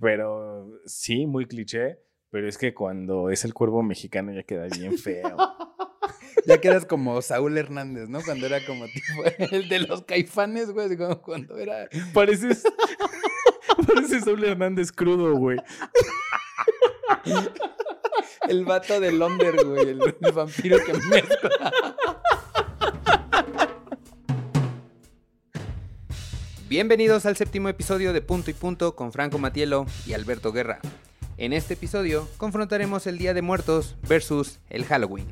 Pero sí, muy cliché. Pero es que cuando es el cuervo mexicano ya queda bien feo. Ya quedas como Saúl Hernández, ¿no? Cuando era como tipo el de los caifanes, güey. cuando era. Pareces. Pareces Saúl Hernández crudo, güey. El vato del Londer, güey. El, el vampiro que mezcla. Bienvenidos al séptimo episodio de Punto y Punto con Franco Matielo y Alberto Guerra. En este episodio confrontaremos el Día de Muertos versus el Halloween.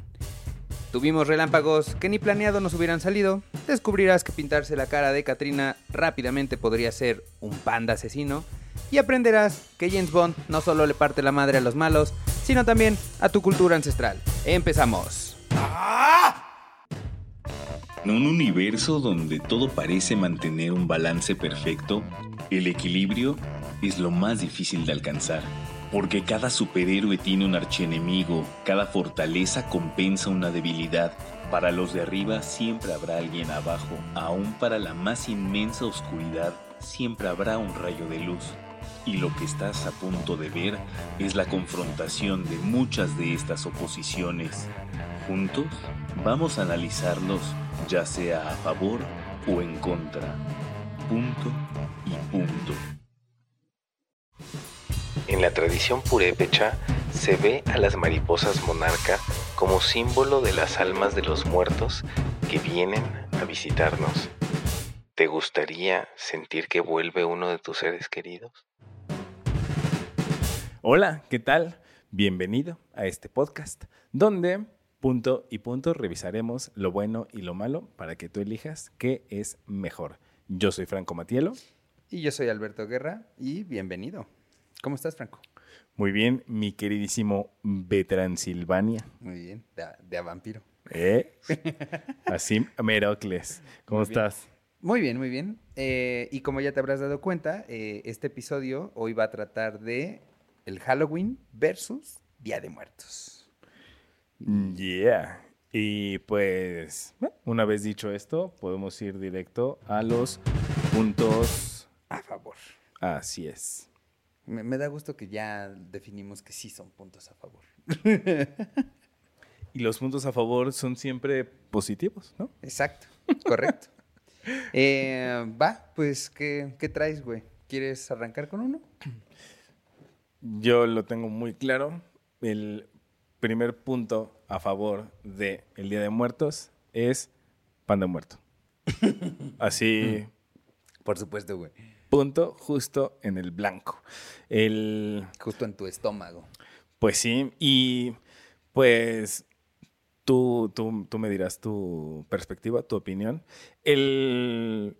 Tuvimos relámpagos que ni planeado nos hubieran salido. Descubrirás que pintarse la cara de Katrina rápidamente podría ser un panda asesino. Y aprenderás que James Bond no solo le parte la madre a los malos, sino también a tu cultura ancestral. Empezamos. En un universo donde todo parece mantener un balance perfecto, el equilibrio es lo más difícil de alcanzar. Porque cada superhéroe tiene un archienemigo, cada fortaleza compensa una debilidad. Para los de arriba siempre habrá alguien abajo, aún para la más inmensa oscuridad siempre habrá un rayo de luz. Y lo que estás a punto de ver es la confrontación de muchas de estas oposiciones. Juntos vamos a analizarlos ya sea a favor o en contra. Punto y punto. En la tradición purépecha se ve a las mariposas monarca como símbolo de las almas de los muertos que vienen a visitarnos. ¿Te gustaría sentir que vuelve uno de tus seres queridos? Hola, ¿qué tal? Bienvenido a este podcast, donde punto y punto revisaremos lo bueno y lo malo para que tú elijas qué es mejor. Yo soy Franco Matielo. Y yo soy Alberto Guerra y bienvenido. ¿Cómo estás, Franco? Muy bien, mi queridísimo Betransilvania. Muy bien, de, de a vampiro. ¿Eh? Así, Merocles. ¿Cómo Muy bien. estás? Muy bien, muy bien. Eh, y como ya te habrás dado cuenta, eh, este episodio hoy va a tratar de el Halloween versus Día de Muertos. Yeah. Y pues, una vez dicho esto, podemos ir directo a los puntos. A favor. Así es. Me, me da gusto que ya definimos que sí son puntos a favor. Y los puntos a favor son siempre positivos, ¿no? Exacto, correcto. Eh, va, pues, ¿qué, qué traes, güey? ¿Quieres arrancar con uno? Yo lo tengo muy claro. El primer punto a favor del el Día de Muertos es pan de muerto. Así, Por supuesto, güey. punto justo en el blanco. El, Justo en tu estómago. pues sí, y pues tú, tú, tú me dirás tu perspectiva, tu opinión. El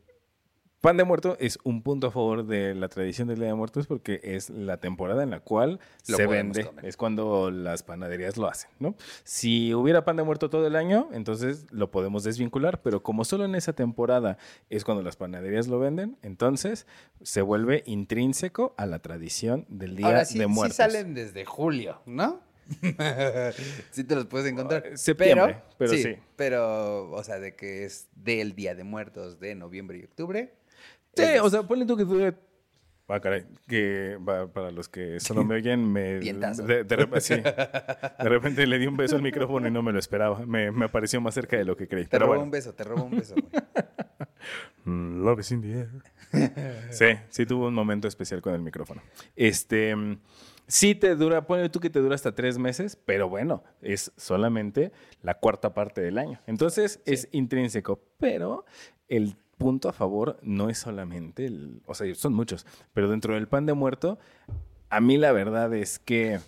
pan de muerto es un punto a favor de la tradición del Día de Muertos porque es la temporada en la cual Lo se vende. comer. Es cuando las panaderías lo hacen, ¿no? Si hubiera pan de muerto todo el año, entonces lo podemos desvincular, pero como solo en esa temporada es cuando las panaderías lo venden, entonces se vuelve intrínseco a la tradición del Día Ahora sí, de sí Muertos. salen desde julio, ¿no? sí te los puedes encontrar. Eh, septiembre, pero sí. Pero, o sea, de que es del Día de Muertos de noviembre y octubre. Sí, es- o sea, ponle tú que dure. Ah, caray, que para los que solo me oyen, me. De, sí. De repente le di un beso al micrófono y no me lo esperaba. Me, me apareció más cerca de lo que creí. Te Pero robo bueno. un beso, te robo un beso, güey. Mm, Love is in the air. Sí, sí tuvo un momento especial con el micrófono. Este, mm, sí te dura, ponle tú que te dura hasta tres meses, pero bueno, es solamente la cuarta parte del año. Entonces es intrínseco, pero el punto a favor no es solamente el, o sea, son muchos, pero dentro del pan de muerto, a mí la verdad es que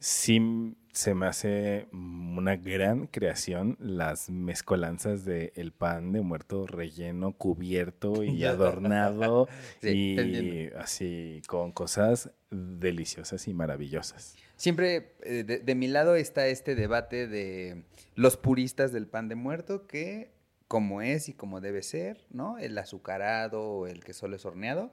sí se me hace una gran creación las mezcolanzas de el pan de muerto relleno, cubierto y adornado Sí, y así con cosas deliciosas y maravillosas. Siempre eh, de, de mi lado está este debate de los puristas del pan de muerto, que como es y como debe ser, ¿no? El azucarado o el que solo es horneado.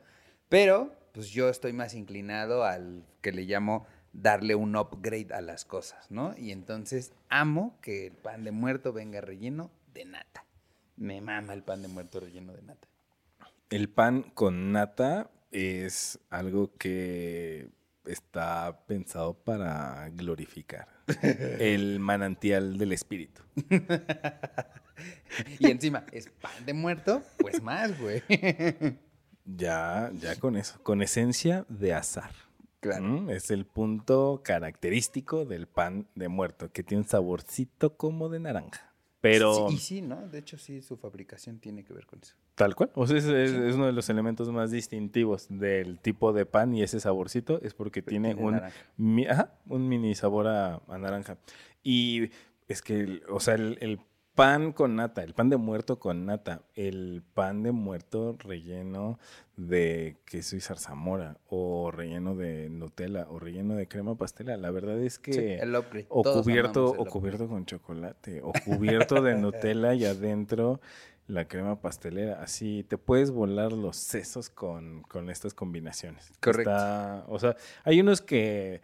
Pero, pues yo estoy más inclinado al que le llamo darle un upgrade a las cosas, ¿no? Y entonces amo que el pan de muerto venga relleno de nata. Me mama el pan de muerto relleno de nata. El pan con nata es algo que está pensado para glorificar el manantial del espíritu. y encima, es pan de muerto, pues más, güey. Ya, ya con eso, con esencia de azar. Claro. ¿Mm? Es el punto característico del pan de muerto, que tiene un saborcito como de naranja. Pero Sí, y sí, ¿no? De hecho, sí, su fabricación tiene que ver con eso. tal cual. O sea, es, es- es uno de los elementos más distintivos del tipo de pan y ese saborcito es porque tiene, Tiene un, mi- ajá, un mini sabor a, a naranja. Y es que, el- o sea, el, el pan con nata, el pan de muerto con nata, el pan de muerto relleno de queso y zarzamora, o relleno de Nutella, o relleno de crema pastela, la verdad es que... Sí, el upgrade. O Todos cubierto, el o cubierto con chocolate, o cubierto de Nutella y adentro la crema pastelera. Así te puedes volar los sesos con, con estas combinaciones. Correcto. Está- o sea, hay unos que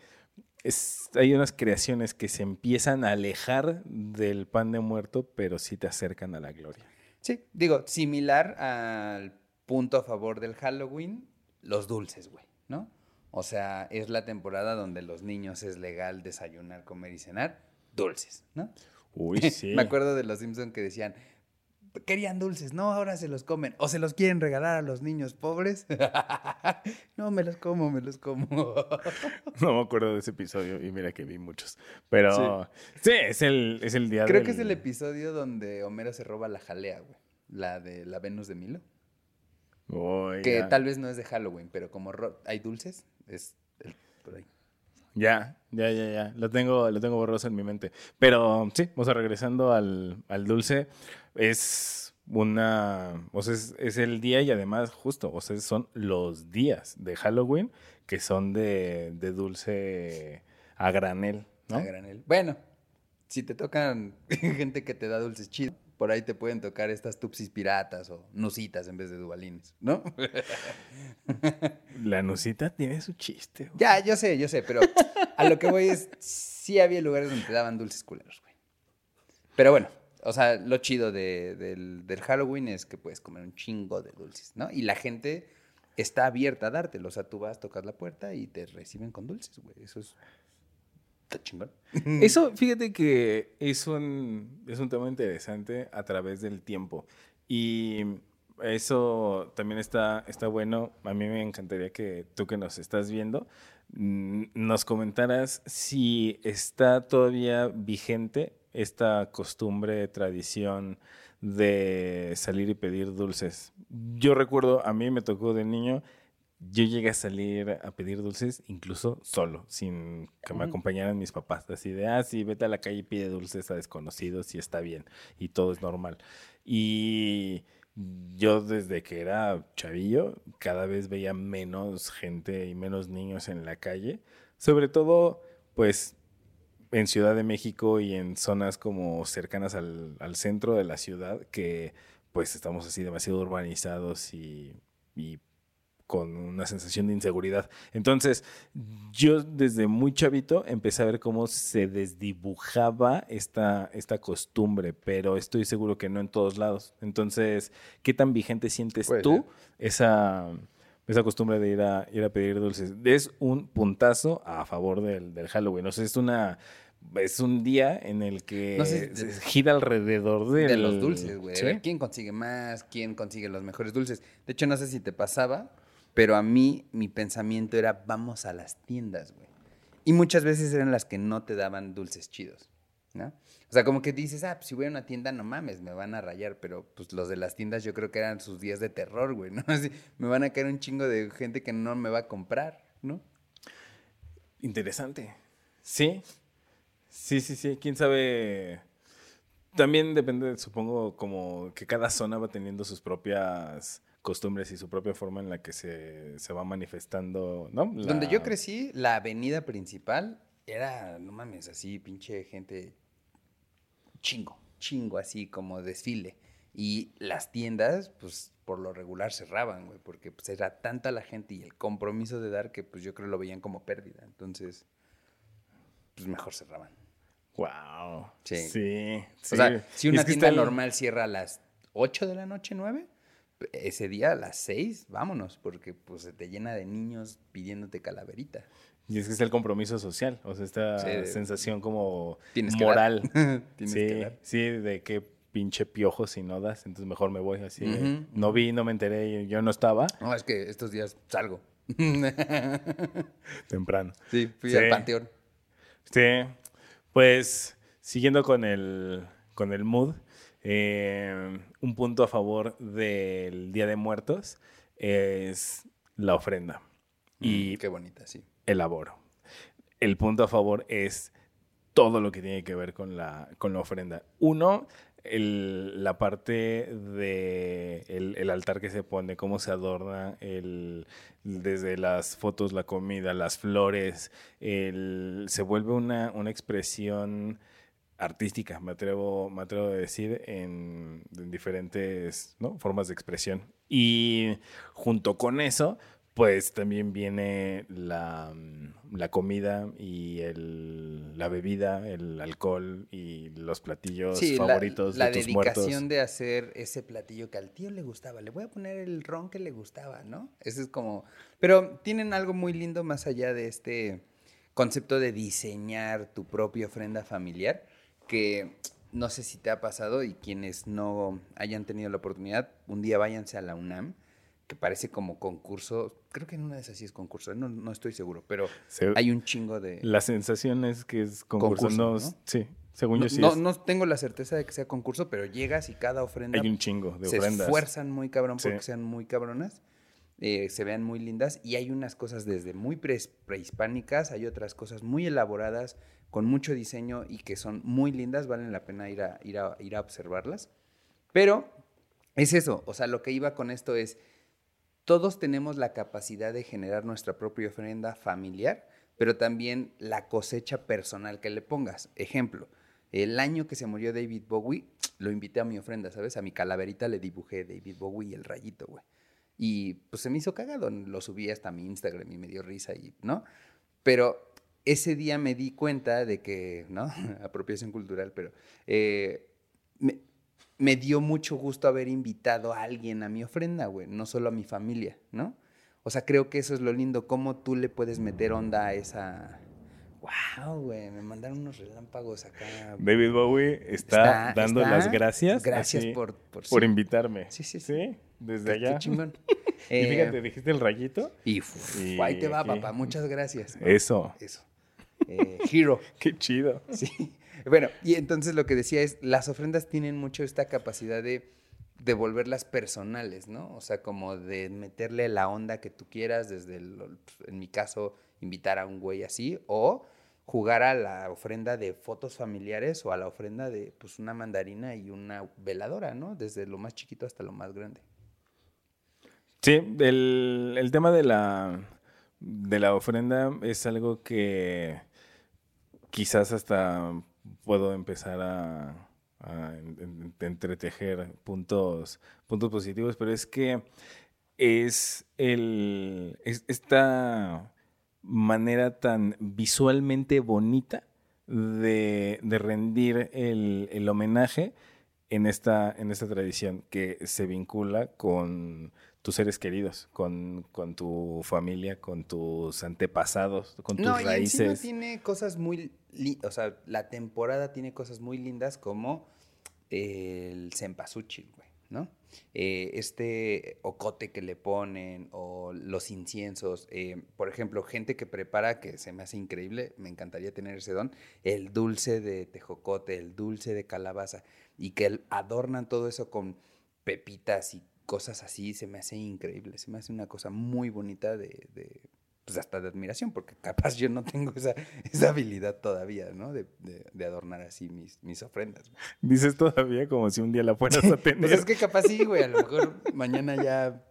es- hay unas creaciones que se empiezan a alejar del pan de muerto, pero sí te acercan a la gloria. Sí, digo, similar al punto a favor del Halloween, los dulces, güey, ¿no? O sea, es la temporada donde los niños es legal desayunar, comer y cenar dulces, ¿no? Uy, sí. Me acuerdo de los Simpson que decían, querían dulces, no, ahora se los comen. O se los quieren regalar a los niños pobres. no, me los como, me los como. No me acuerdo de ese episodio y mira que vi muchos. Pero sí, es, el, es el día Creo que es el episodio donde Homero se roba la jalea, güey. La de la Venus de Milo. Que tal vez no es de Halloween, pero como hay dulces, es el-. Ya, ya, ya, ya. Lo tengo, lo tengo borroso en mi mente. Pero sí, o sea, regresando al, al dulce, es una. O sea, es, el día y además, justo, o sea, son los días de Halloween que son de, de dulce a granel, ¿no? A granel. Bueno, si te tocan gente que te da dulces chidos, por ahí te pueden tocar estas tupsis piratas o nusitas en vez de dubalines, ¿no? La nucita tiene su chiste. güey. ya, yo sé, yo sé, pero a lo que voy es, sí había lugares donde te daban dulces culeros, güey. Pero bueno, o sea, lo chido de- del, del Halloween es que puedes comer un chingo de dulces, ¿no? Y la gente está abierta a dártelo. O sea, tú vas, tocas la puerta y te reciben con dulces, güey. Eso es... Está chingón. Eso, fíjate que es un, es un tema interesante a través del tiempo. Y eso también está, está bueno. A mí me encantaría que tú que nos estás viendo mm, nos comentaras si está todavía vigente esta costumbre, tradición de salir y pedir dulces. Yo recuerdo, a mí me tocó de niño, yo llegué a salir a pedir dulces incluso solo, sin que me acompañaran mis papás. Así de, ah, sí, vete a la calle y pide dulces a desconocidos y está bien. Y todo es normal. Y yo desde que era chavillo, cada vez veía menos gente y menos niños en la calle. Sobre todo, pues, en Ciudad de México y en zonas como cercanas al, al centro de la ciudad, que pues estamos así demasiado urbanizados y, y con una sensación de inseguridad. Entonces, yo desde muy chavito empecé a ver cómo se desdibujaba esta, esta costumbre, pero estoy seguro que no en todos lados. Entonces, ¿qué tan vigente sientes tú esa, esa costumbre de ir a, ir a pedir dulces? Es un puntazo a favor del, del Halloween. O sea, es una... Es un día en el que No sé, se gira alrededor De los dulces, güey. Sí. Quién consigue más, quién consigue los mejores dulces. De hecho, no sé si te pasaba, pero a mí mi pensamiento era vamos a las tiendas, güey. Y muchas veces eran las que no te daban dulces chidos, ¿no? O sea, como que dices, ah, pues si voy a una tienda, no mames, me van a rayar. Pero pues los de las tiendas yo creo que eran sus días de terror, güey, ¿no? Así, me van a caer un chingo de gente que no me va a comprar, ¿no? Interesante. Sí. Sí, sí, sí. Quién sabe. También depende, supongo, como que cada zona va teniendo sus propias costumbres y su propia forma en la que se, se va manifestando, ¿no? La- Donde yo crecí, la avenida principal era, no mames, así, pinche gente chingo, chingo, así como desfile. Y las tiendas, pues por lo regular cerraban, güey, porque pues era tanta la gente y el compromiso de dar que pues yo creo lo veían como pérdida. Entonces, pues mejor cerraban. Wow. Sí. Sí. O sea, si una tienda normal cierra a las 8 de la noche, 9, ese día a las seis, vámonos, porque pues se te llena de niños pidiéndote calaverita. Y es que es el compromiso social, o sea, esta Sí, sensación como Tienes que moral. dar. Tienes sí, que dar. sí, de qué pinche piojo si no das, entonces mejor me voy así. No vi, no me enteré, yo no estaba No, es que estos días salgo. temprano. sí, fui Sí. al panteón. Sí, pues siguiendo con el, con el mood, eh, un punto a favor del Día de Muertos es la ofrenda y Mm, qué bonita, sí. el aboro. El punto a favor es todo lo que tiene que ver con la, con la ofrenda. Uno, el- la parte de el, el altar que se pone, cómo se adorna, el, desde las fotos, la comida, las flores, el- se vuelve una, una expresión artística, me atrevo, me atrevo a decir, en, en diferentes ¿no? formas de expresión. Y junto con eso, pues también viene la, la comida y el, la bebida, el alcohol y los platillos Sí, la- favoritos la, de tus muertos. dedicación de hacer ese platillo que al tío le gustaba. Le voy a poner el ron que le gustaba, ¿no? Eso es como... Pero tienen algo muy lindo más allá de este concepto de diseñar tu propia ofrenda familiar, que no sé si te ha pasado y quienes no hayan tenido la oportunidad, un día váyanse a la UNAM, que parece como concurso, creo que en una de esas sí es concurso, no, no estoy seguro, pero Se- hay un chingo de... La sensación es que es concurso. Concurso, no, ¿no? Sí, según No, yo sí no, es- no tengo la certeza de que sea concurso, pero llegas y cada ofrenda hay un chingo de se ofrendas. esfuerzan muy cabrón Sí. porque sean muy cabronas, eh, se vean muy lindas y hay unas cosas desde muy pre- prehispánicas, hay otras cosas muy elaboradas con mucho diseño y que son muy lindas, valen la pena ir a, ir a, ir a observarlas. Pero es eso, o sea, lo que iba con esto es, todos tenemos la capacidad de generar nuestra propia ofrenda familiar, pero también la cosecha personal que le pongas. Ejemplo, el año que se murió David Bowie, lo invité a mi ofrenda, ¿sabes? A mi calaverita le dibujé David Bowie y el rayito, güey. Y pues se me hizo cagado, lo subí hasta mi Instagram y me dio risa, y, ¿no? Pero ese día me di cuenta de que, ¿no? Apropiación cultural, pero eh, me, me dio mucho gusto haber invitado a alguien a mi ofrenda, güey, no solo a mi familia, ¿no? O sea, creo que eso es lo lindo, cómo tú le puedes meter onda a esa... Wow, güey, me mandaron unos relámpagos acá. David Bowie está, Está- dando está. las gracias. Gracias así, por- por- por sí. invitarme. Sí, sí, sí. desde Qué allá. chingón. Y Eh, fíjate, dijiste el rayito. y, uf, Y ahí te va, aquí. papá, muchas gracias. Eso. Eso. Eh, hero. Qué chido. Sí. Bueno, y entonces lo que decía es, las ofrendas tienen mucho esta capacidad de devolverlas personales, ¿no? O sea, como de meterle la onda que tú quieras, desde, el- en mi caso, invitar a un güey así, o jugar a la ofrenda de fotos familiares o a la ofrenda de, pues, una mandarina y una veladora, ¿no? Desde lo más chiquito hasta lo más grande. Sí, el, el tema de la, de la ofrenda es algo que quizás hasta puedo empezar a, a en- en- entretejer puntos, puntos positivos, pero es que es el es esta manera tan visualmente bonita de, de rendir el, el homenaje en esta, en esta tradición que se vincula con tus seres queridos, con, con tu familia, con tus antepasados, con tus No, y encima raíces. tiene cosas muy, o sea, la temporada tiene cosas muy lindas como el cempasúchil, güey, ¿no? Eh, este ocote que le ponen o los inciensos, eh, por ejemplo, gente que prepara, que se me hace increíble, me encantaría tener ese don, el dulce de tejocote, el dulce de calabaza, y que adornan todo eso con pepitas y cosas así, se me hace increíble, se me hace una cosa muy bonita de, de, pues hasta de admiración, porque capaz yo no tengo esa, esa habilidad todavía, ¿no? De, de- de adornar así mis, mis ofrendas. güey. Dices todavía como si un día la fueras a tener. Pues es que capaz sí, güey, a lo mejor mañana ya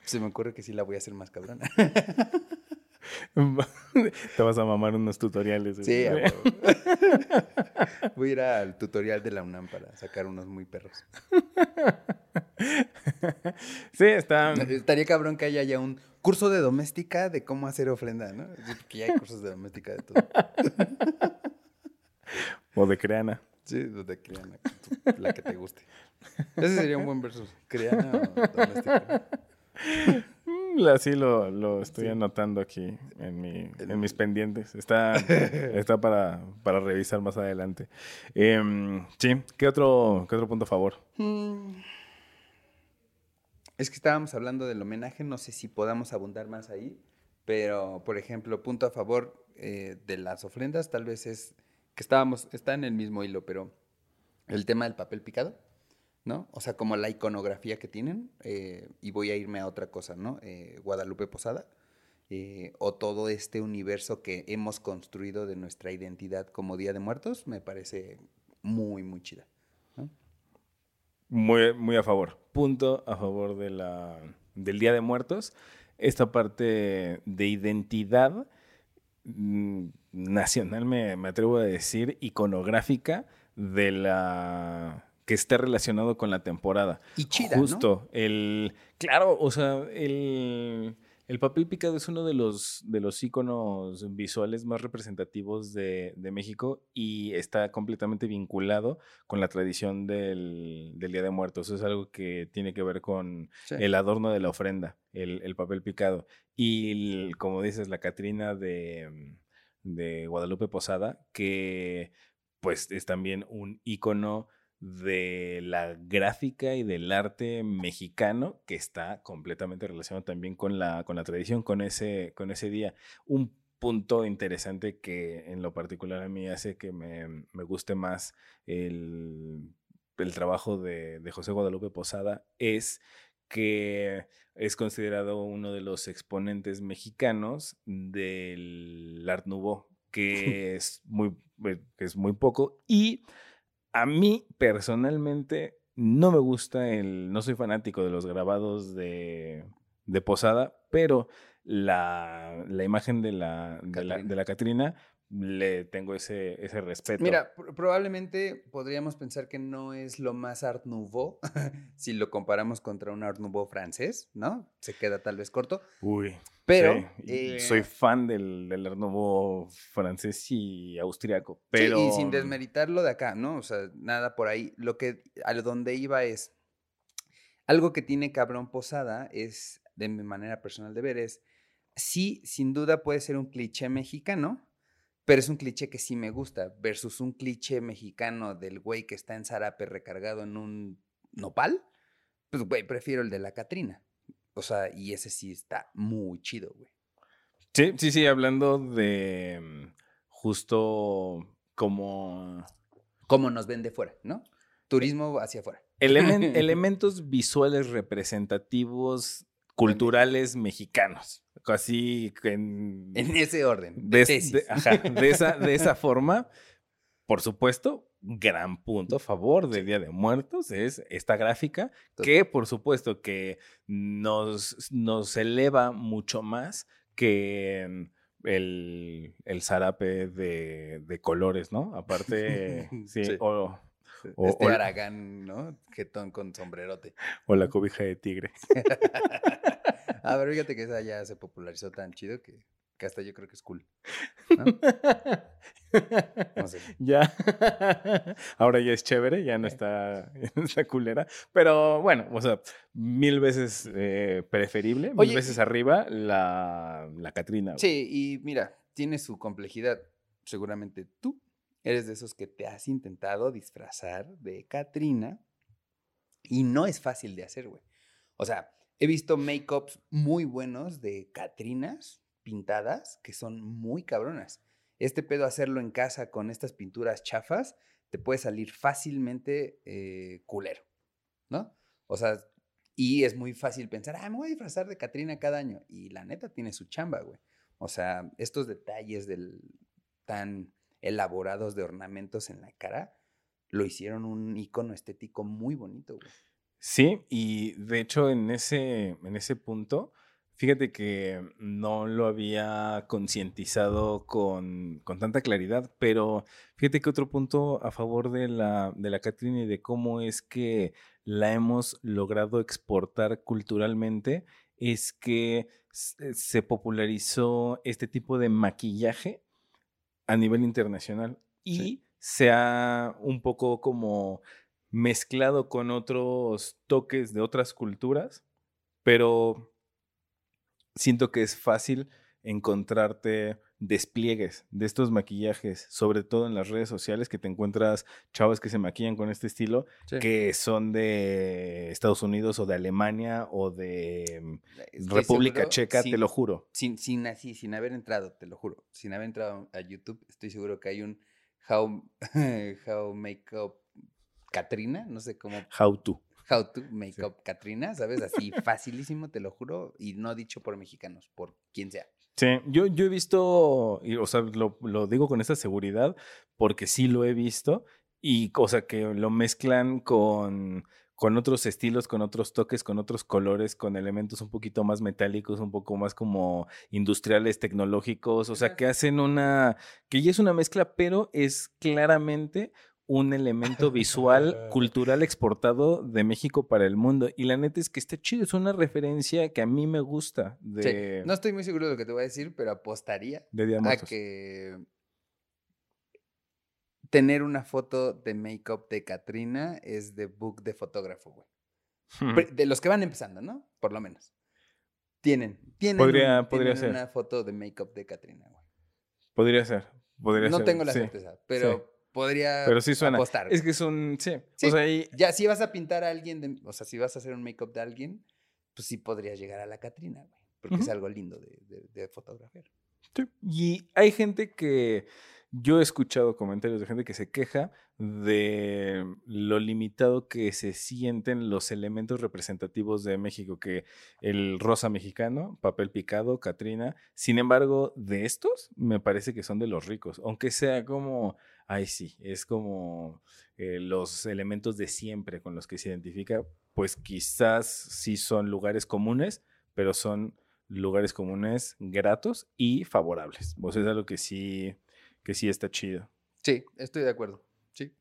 se me ocurre que sí la voy a hacer más cabrona. Te vas a mamar unos tutoriales. Sí, a huevo. Voy a ir al tutorial de la UNAM para sacar unos muy perros. Sí, está. Estaría cabrón que haya ya un curso de doméstica de cómo hacer ofrenda, ¿no? Porque ya hay cursos de doméstica de todo. O de creana. Sí, de criana, la que te guste. Ese sería un buen versus. ¿Criana o doméstica? Así lo, lo estoy anotando aquí en, mi, en mis pendientes. Está, está para, para revisar más adelante. Em, sí, ¿qué otro, ¿qué otro punto a favor? Mm. Es que estábamos hablando del homenaje, no sé si podamos abundar más ahí, pero por ejemplo, punto a favor eh, de las ofrendas, tal vez es que estábamos, está en el mismo hilo, pero el tema del papel picado, ¿no? O sea, como la iconografía que tienen, eh, y voy a irme a otra cosa, ¿no? Eh, Guadalupe Posada, eh, o todo este universo que hemos construido de nuestra identidad como Día de Muertos, me parece muy, muy chida. Muy, muy a favor. Punto a favor de la, del Día de Muertos. Esta parte de identidad mm, nacional, me, me atrevo a decir, iconográfica de la que esté relacionado con la temporada. Y chida, ¿no? Justo, el claro, o sea, el, el papel picado es uno de los de los iconos visuales más representativos de, de México y está completamente vinculado con la tradición del, del Día de Muertos. Es algo que tiene que ver con Sí. el adorno de la ofrenda, el, el papel picado. Y el- como dices, la Catrina de, de Guadalupe Posada, que pues es también un icono de la gráfica y del arte mexicano que está completamente relacionado también con la, con la tradición, con ese, con ese día. Un punto interesante que en lo particular a mí hace que me, me guste más el, el trabajo de, de José Guadalupe Posada es que es considerado uno de los exponentes mexicanos del Art Nouveau, que es muy, eh, que es muy poco. Y a mí personalmente no me gusta el, no soy fanático de los grabados de, de Posada, pero la, la imagen de la, de la, de la Catrina le tengo ese, ese respeto. Mira, pr- probablemente podríamos pensar que no es lo más Art Nouveau si lo comparamos contra un Art Nouveau francés, ¿no? Se queda tal vez corto. Uy, Pero sí, eh, soy fan del, del Art Nouveau francés y austriaco, sí, pero... y sin desmeritar lo de acá, ¿no? O sea, nada por ahí. Lo que a donde iba es algo que tiene cabrón posada es de mi manera personal de ver es sí, sin duda puede ser un cliché mexicano, pero es un cliché que sí me gusta versus un cliché mexicano del güey que está en zarape recargado en un nopal. Pues güey, prefiero el de la Catrina. O sea, y ese sí está muy chido, güey. Sí, sí, sí, hablando de mm, justo como Como nos ven de fuera, ¿no? Turismo hacia afuera. elemen- elementos visuales representativos culturales mexicanos. Así en, En ese orden. de, De, es- tesis. de- ajá, de esa, de esa forma, por supuesto, gran punto a favor del Día de Muertos es esta gráfica que por supuesto que nos, nos eleva mucho más que el, el zarape de, de colores, ¿no? Aparte, sí, Sí. O, o- este o- Aragán, ¿no? Jetón con sombrerote. o la cobija de tigre. A ver, fíjate que esa ya se popularizó tan chido que, que hasta yo creo que es cool. ¿no? No sé. Ya. Ahora ya es chévere, ya no está culera. Pero bueno, o sea, mil veces eh, preferible, mil veces y- arriba la, la Catrina. Sí, y mira, tiene su complejidad. Seguramente tú eres de esos que te has intentado disfrazar de Katrina y no es fácil de hacer, güey. O sea, he visto make-ups muy buenos de Catrinas pintadas que son muy cabronas. Este pedo hacerlo en casa con estas pinturas chafas te puede salir fácilmente eh, culero, ¿no? O sea, y es muy fácil pensar, ah, me voy a disfrazar de Catrina cada año. Y la neta tiene su chamba, güey. O sea, estos detalles tan elaborados de ornamentos en la cara lo hicieron un icono estético muy bonito, güey. Sí, y de hecho en ese, en ese punto, fíjate que no lo había concientizado con, con tanta claridad, pero fíjate que otro punto a favor de la, de la Catrina y de cómo es que la hemos logrado exportar culturalmente es que s- se popularizó este tipo de maquillaje a nivel internacional y se ha un poco como mezclado con otros toques de otras culturas, pero siento que es fácil encontrarte despliegues de estos maquillajes, sobre todo en las redes sociales, que te encuentras chavos que se maquillan con este estilo, que son de Estados Unidos o de Alemania o de mm, República Checa, te lo juro. Sin, sin así, sin haber entrado, te lo juro, sin haber entrado a YouTube, estoy seguro que hay un How, how Makeup Katrina, no sé cómo. How to. How to Makeup Katrina, ¿sabes? Así facilísimo, te lo juro, y no dicho por mexicanos, por quien sea. Sí, yo, yo he visto, y, o sea, lo, lo, digo con esta seguridad porque sí lo he visto y cosa que lo mezclan con, con otros estilos, con otros toques, con otros colores, con elementos un poquito más metálicos, un poco más como industriales, tecnológicos, o sea, que hacen una, que ya es una mezcla, pero es claramente un elemento visual cultural exportado de México para el mundo. Y la neta es que está chido, es una referencia que a mí me gusta. De... No estoy muy seguro de lo que te voy a decir, pero apostaría de a que tener una foto de make-up de Katrina es de book de fotógrafo, güey. De los que van empezando, ¿no? Por lo menos. Tienen, tienen, podría, podría ser. una foto de make-up de Katrina, güey. Podría ser, podría no ser. tengo la certeza, pero podría Pero sí suena. apostar. Es que es un. Sí. o sea, Ya, si vas a pintar a alguien, o sea, si vas a hacer un make-up de alguien, pues sí podrías llegar a la Catrina, güey. Porque es algo lindo de, de, fotografiar. Sí. Y hay gente que. Yo he escuchado comentarios de gente que se queja de lo limitado que se sienten los elementos representativos de México, que el rosa mexicano, papel picado, Catrina. Sin embargo, de estos, me parece que son de los ricos, aunque sea como ay sí, es como eh, los elementos de siempre con los que se identifica, pues quizás sí son lugares comunes, pero son lugares comunes gratos y favorables. Sea, es algo que sí, que sí está chido. Sí, estoy de acuerdo. Sí.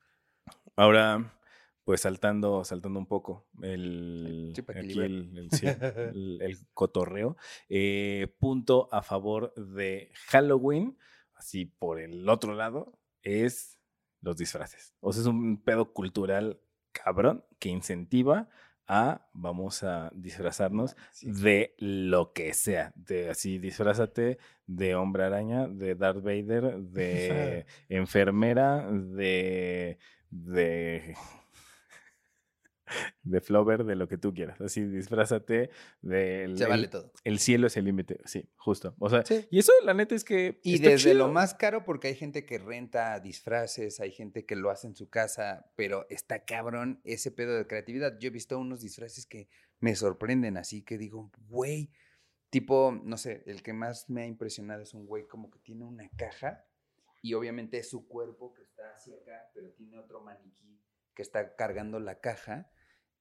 Ahora, pues saltando, saltando un poco el, aquí el, cotorreo. Eh, punto a favor de Halloween. Así por el otro lado, es los disfraces. O sea, es un pedo cultural cabrón que incentiva a vamos a disfrazarnos de lo que sea. De así, disfrázate de hombre araña, de Darth Vader, de enfermera, de. de de Flover, de lo que tú quieras. Así, disfrázate de... Se vale todo. El cielo es el límite, sí, justo. O sea, y eso la neta es que... Y desde lo más caro, porque hay gente que renta disfraces, hay gente que lo hace en su casa, pero está cabrón ese pedo de creatividad. Yo he visto unos disfraces que me sorprenden, así que digo, güey, tipo, no sé, el que más me ha impresionado es un güey como que tiene una caja y obviamente es su cuerpo que está hacia acá, pero tiene otro maniquí que está cargando la caja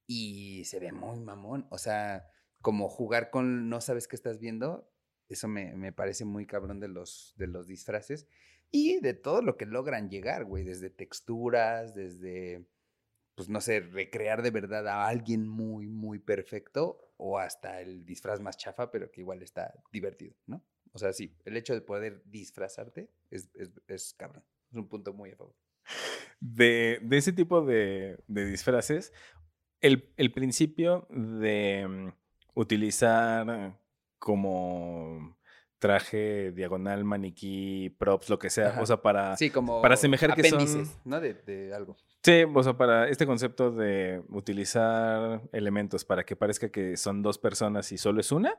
y se ve muy mamón. O sea, como jugar con no sabes qué estás viendo, eso me, parece muy cabrón de los, de los disfraces y de todo lo que logran llegar, güey, desde texturas, desde, pues no sé, recrear de verdad a alguien muy, muy perfecto o hasta el disfraz más chafa, pero que igual está divertido, ¿no? O sea, sí, el hecho de poder disfrazarte es, es cabrón. Es un punto muy a favor de, ese tipo de, disfraces, el, principio de mm, utilizar como traje diagonal, maniquí, props, lo que sea, o sea, para, para asemejar que son... ¿no? De, de, algo. Sí, o sea, para este concepto de utilizar elementos para que parezca que son dos personas y solo es una,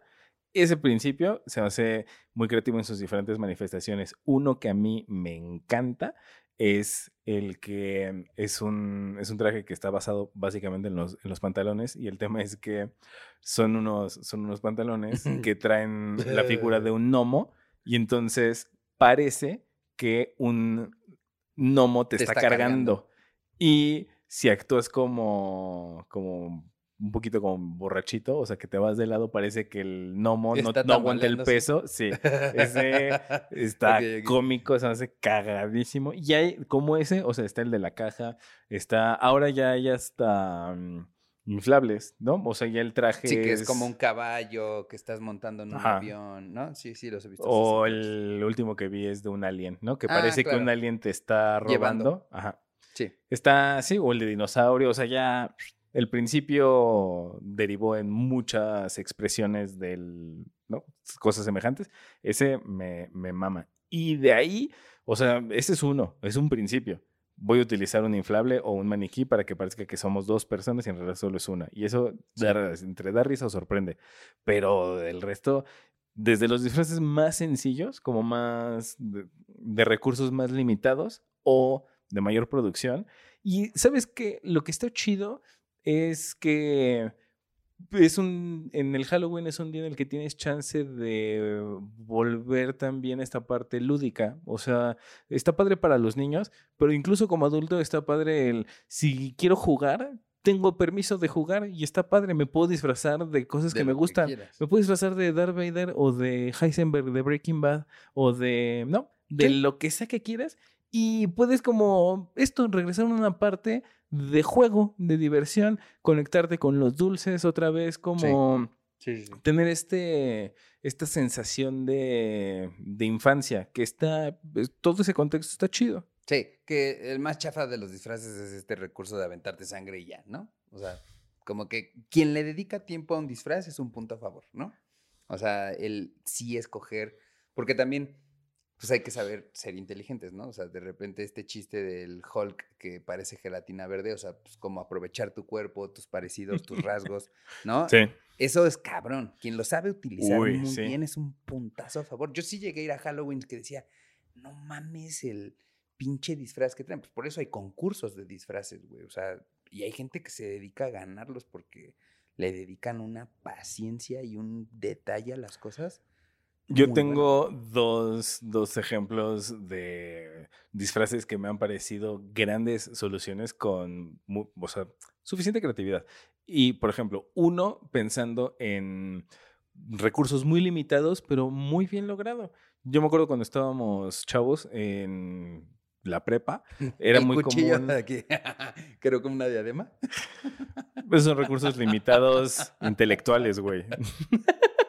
ese principio se hace muy creativo en sus diferentes manifestaciones. Uno que a mí me encanta es el que es un, es un traje que está basado básicamente en los, en los pantalones y el tema es que son unos, son unos pantalones que traen la figura de un gnomo y entonces parece que un gnomo te, está, cargando. cargando. Y si actúas como, como un poquito como borrachito, o sea, que te vas de lado, parece que el gnomo no, no aguanta el peso. Sí, ese está cómico, se hace cagadísimo. Y hay como ese, o sea, está el de la caja, está, ahora ya hay hasta mm, inflables, ¿no? O sea, ya el traje Sí, que es como un caballo que estás montando en un Ajá. avión, ¿no? Sí, sí, los he visto. O el último que vi es de un alien, ¿no? Que Ah, parece que un alien te está Llevando. robando. Ajá. Sí. Está, sí, o el de dinosaurio, o sea, ya el principio derivó en muchas expresiones del, ¿no? Cosas semejantes. Ese me, me mama. Y de ahí, o sea, ese es uno, es un principio. Voy a utilizar un inflable o un maniquí para que parezca que somos dos personas y en realidad solo es una. Y eso da- entre da risa o sorprende. Pero el resto, desde los disfraces más sencillos, como más de, de recursos más limitados o de mayor producción. Y sabes que lo que está chido es que es un en el Halloween es un día en el que tienes chance de volver también a esta parte lúdica, o sea, está padre para los niños, pero incluso como adulto está padre el si quiero jugar, tengo permiso de jugar y está padre, me puedo disfrazar de cosas De que me gustan. Me puedo disfrazar de Darth Vader o de Heisenberg de Breaking Bad o de, no, de lo que sea que quieras. Y puedes como esto, regresar a una parte de juego, de diversión, conectarte con los dulces otra vez, como Sí, sí, sí. tener este, esta sensación de, de infancia, que está, es- todo ese contexto está chido. Sí, que el más chafa de los disfraces es este recurso de aventarte sangre y ya, ¿no? O sea, como que quien le dedica tiempo a un disfraz es un punto a favor, ¿no? O sea, el sí escoger, porque también, pues hay que saber ser inteligentes, ¿no? O sea, de repente este chiste del Hulk que parece gelatina verde, o sea, pues como aprovechar tu cuerpo, tus parecidos, tus rasgos, ¿no? Sí. Eso es cabrón. Quien lo sabe utilizar Uy, muy sí. bien es un puntazo a favor. Yo sí llegué a ir a Halloween que decía, no mames el pinche disfraz que traen. Pues por eso hay concursos de disfraces, güey. O sea, y hay gente que se dedica a ganarlos porque le dedican una paciencia y un detalle a las cosas. Yo muy tengo dos, dos ejemplos de disfraces que me han parecido grandes soluciones con o sea, suficiente creatividad. Y, por ejemplo, uno pensando en recursos muy limitados, pero muy bien logrado. Yo me acuerdo cuando estábamos chavos en la prepa, era El muy común. aquí, creo que una diadema. Esos son recursos limitados intelectuales, güey.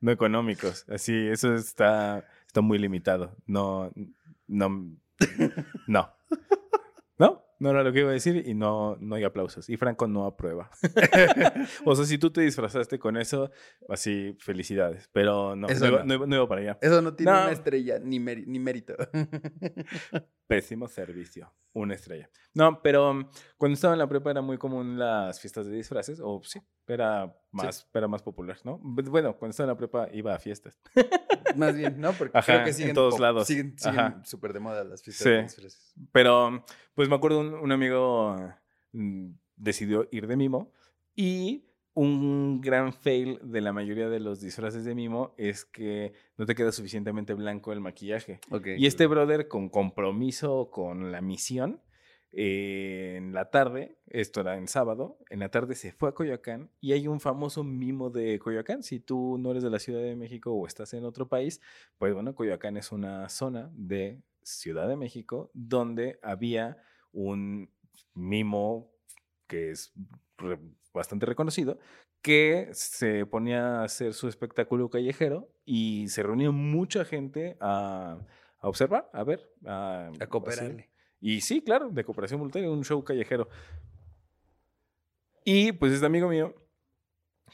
no económicos. Así, eso está, está muy limitado. No, no, no. ¿No? No era lo que iba a decir y no, no hay aplausos. Y Franco no aprueba. o sea, si tú te disfrazaste con eso, así, felicidades. Pero no, no, iba, no. no iba- no iba para allá. Eso no tiene una estrella ni, ni mérito. Pésimo servicio. Una estrella. No, pero um, cuando estaba en la prepa era muy común las fiestas de disfraces. O sí, era más, era más popular, ¿no? Bu- Bueno, cuando estaba en la prepa iba a fiestas. Más bien, ¿no? Porque Ajá, creo que en siguen todos pop- lados. Siguen, súper de moda las fiestas Sí. de disfraces. Pero, um, pues me acuerdo, un, un amigo mm, decidió ir de mimo y un gran fail de la mayoría de los disfraces de mimo es que no te queda suficientemente blanco el maquillaje. Ok, Y este brother con compromiso con la misión, eh, en la tarde, esto era en sábado, en la tarde se fue a Coyoacán y hay un famoso mimo de Coyoacán. Si tú no eres de la Ciudad de México o estás en otro país, pues bueno, Coyoacán es una zona de Ciudad de México donde había un mimo que es bastante reconocido, que se ponía a hacer su espectáculo callejero y se reunía mucha gente a, a observar, a ver, a, A cooperarle. así. Y sí, claro, de cooperación voluntaria, un show callejero. Y pues este amigo mío,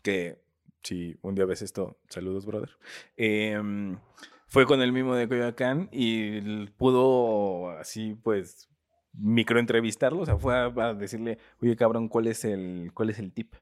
que si un día ves esto, saludos, brother, em, fue con el mismo de Coyoacán y pudo así, pues, microentrevistarlo, o sea, fue a, a decirle, oye, cabrón, ¿cuál es el, cuál es el tip?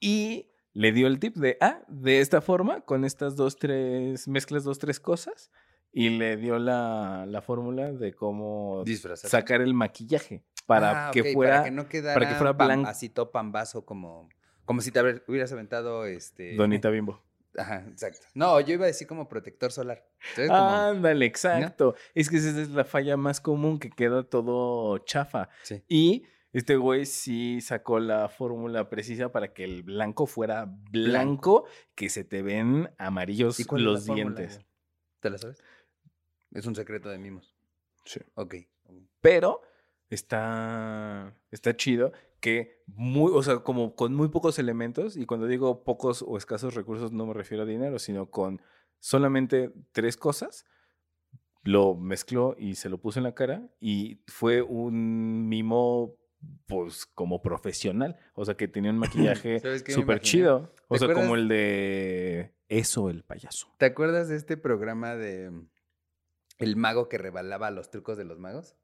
Y le dio el tip de, ah, de esta forma, con estas dos, tres, mezclas dos, tres cosas, y le dio la, la fórmula de cómo Disfrazar. sacar el maquillaje para Ah, que fuera para que no quedara que fuera blanco. así todo pambazo como como si te hubieras aventado este Donita Bimbo. Ajá, exacto. No, yo iba a decir como protector solar. Ándale, exacto. Es que esa es la falla más común que queda todo chafa. sí. Y este güey sí sacó la fórmula precisa para que el blanco fuera blanco, que se te ven amarillos ¿Y los dientes. ¿Te la sabes? Es un secreto de mimos. Sí. Ok. Pero está, está chido que muy, o sea, como con muy pocos elementos, y cuando digo pocos o escasos recursos no me refiero a dinero, sino con solamente tres cosas, lo mezcló y se lo puso en la cara y fue un mimo pues como profesional, o sea que tenía un maquillaje ¿Sabes qué me súper chido, o ¿Te sea como el de eso el payaso. ¿Te acuerdas de este programa de El mago que revelaba los trucos de los magos?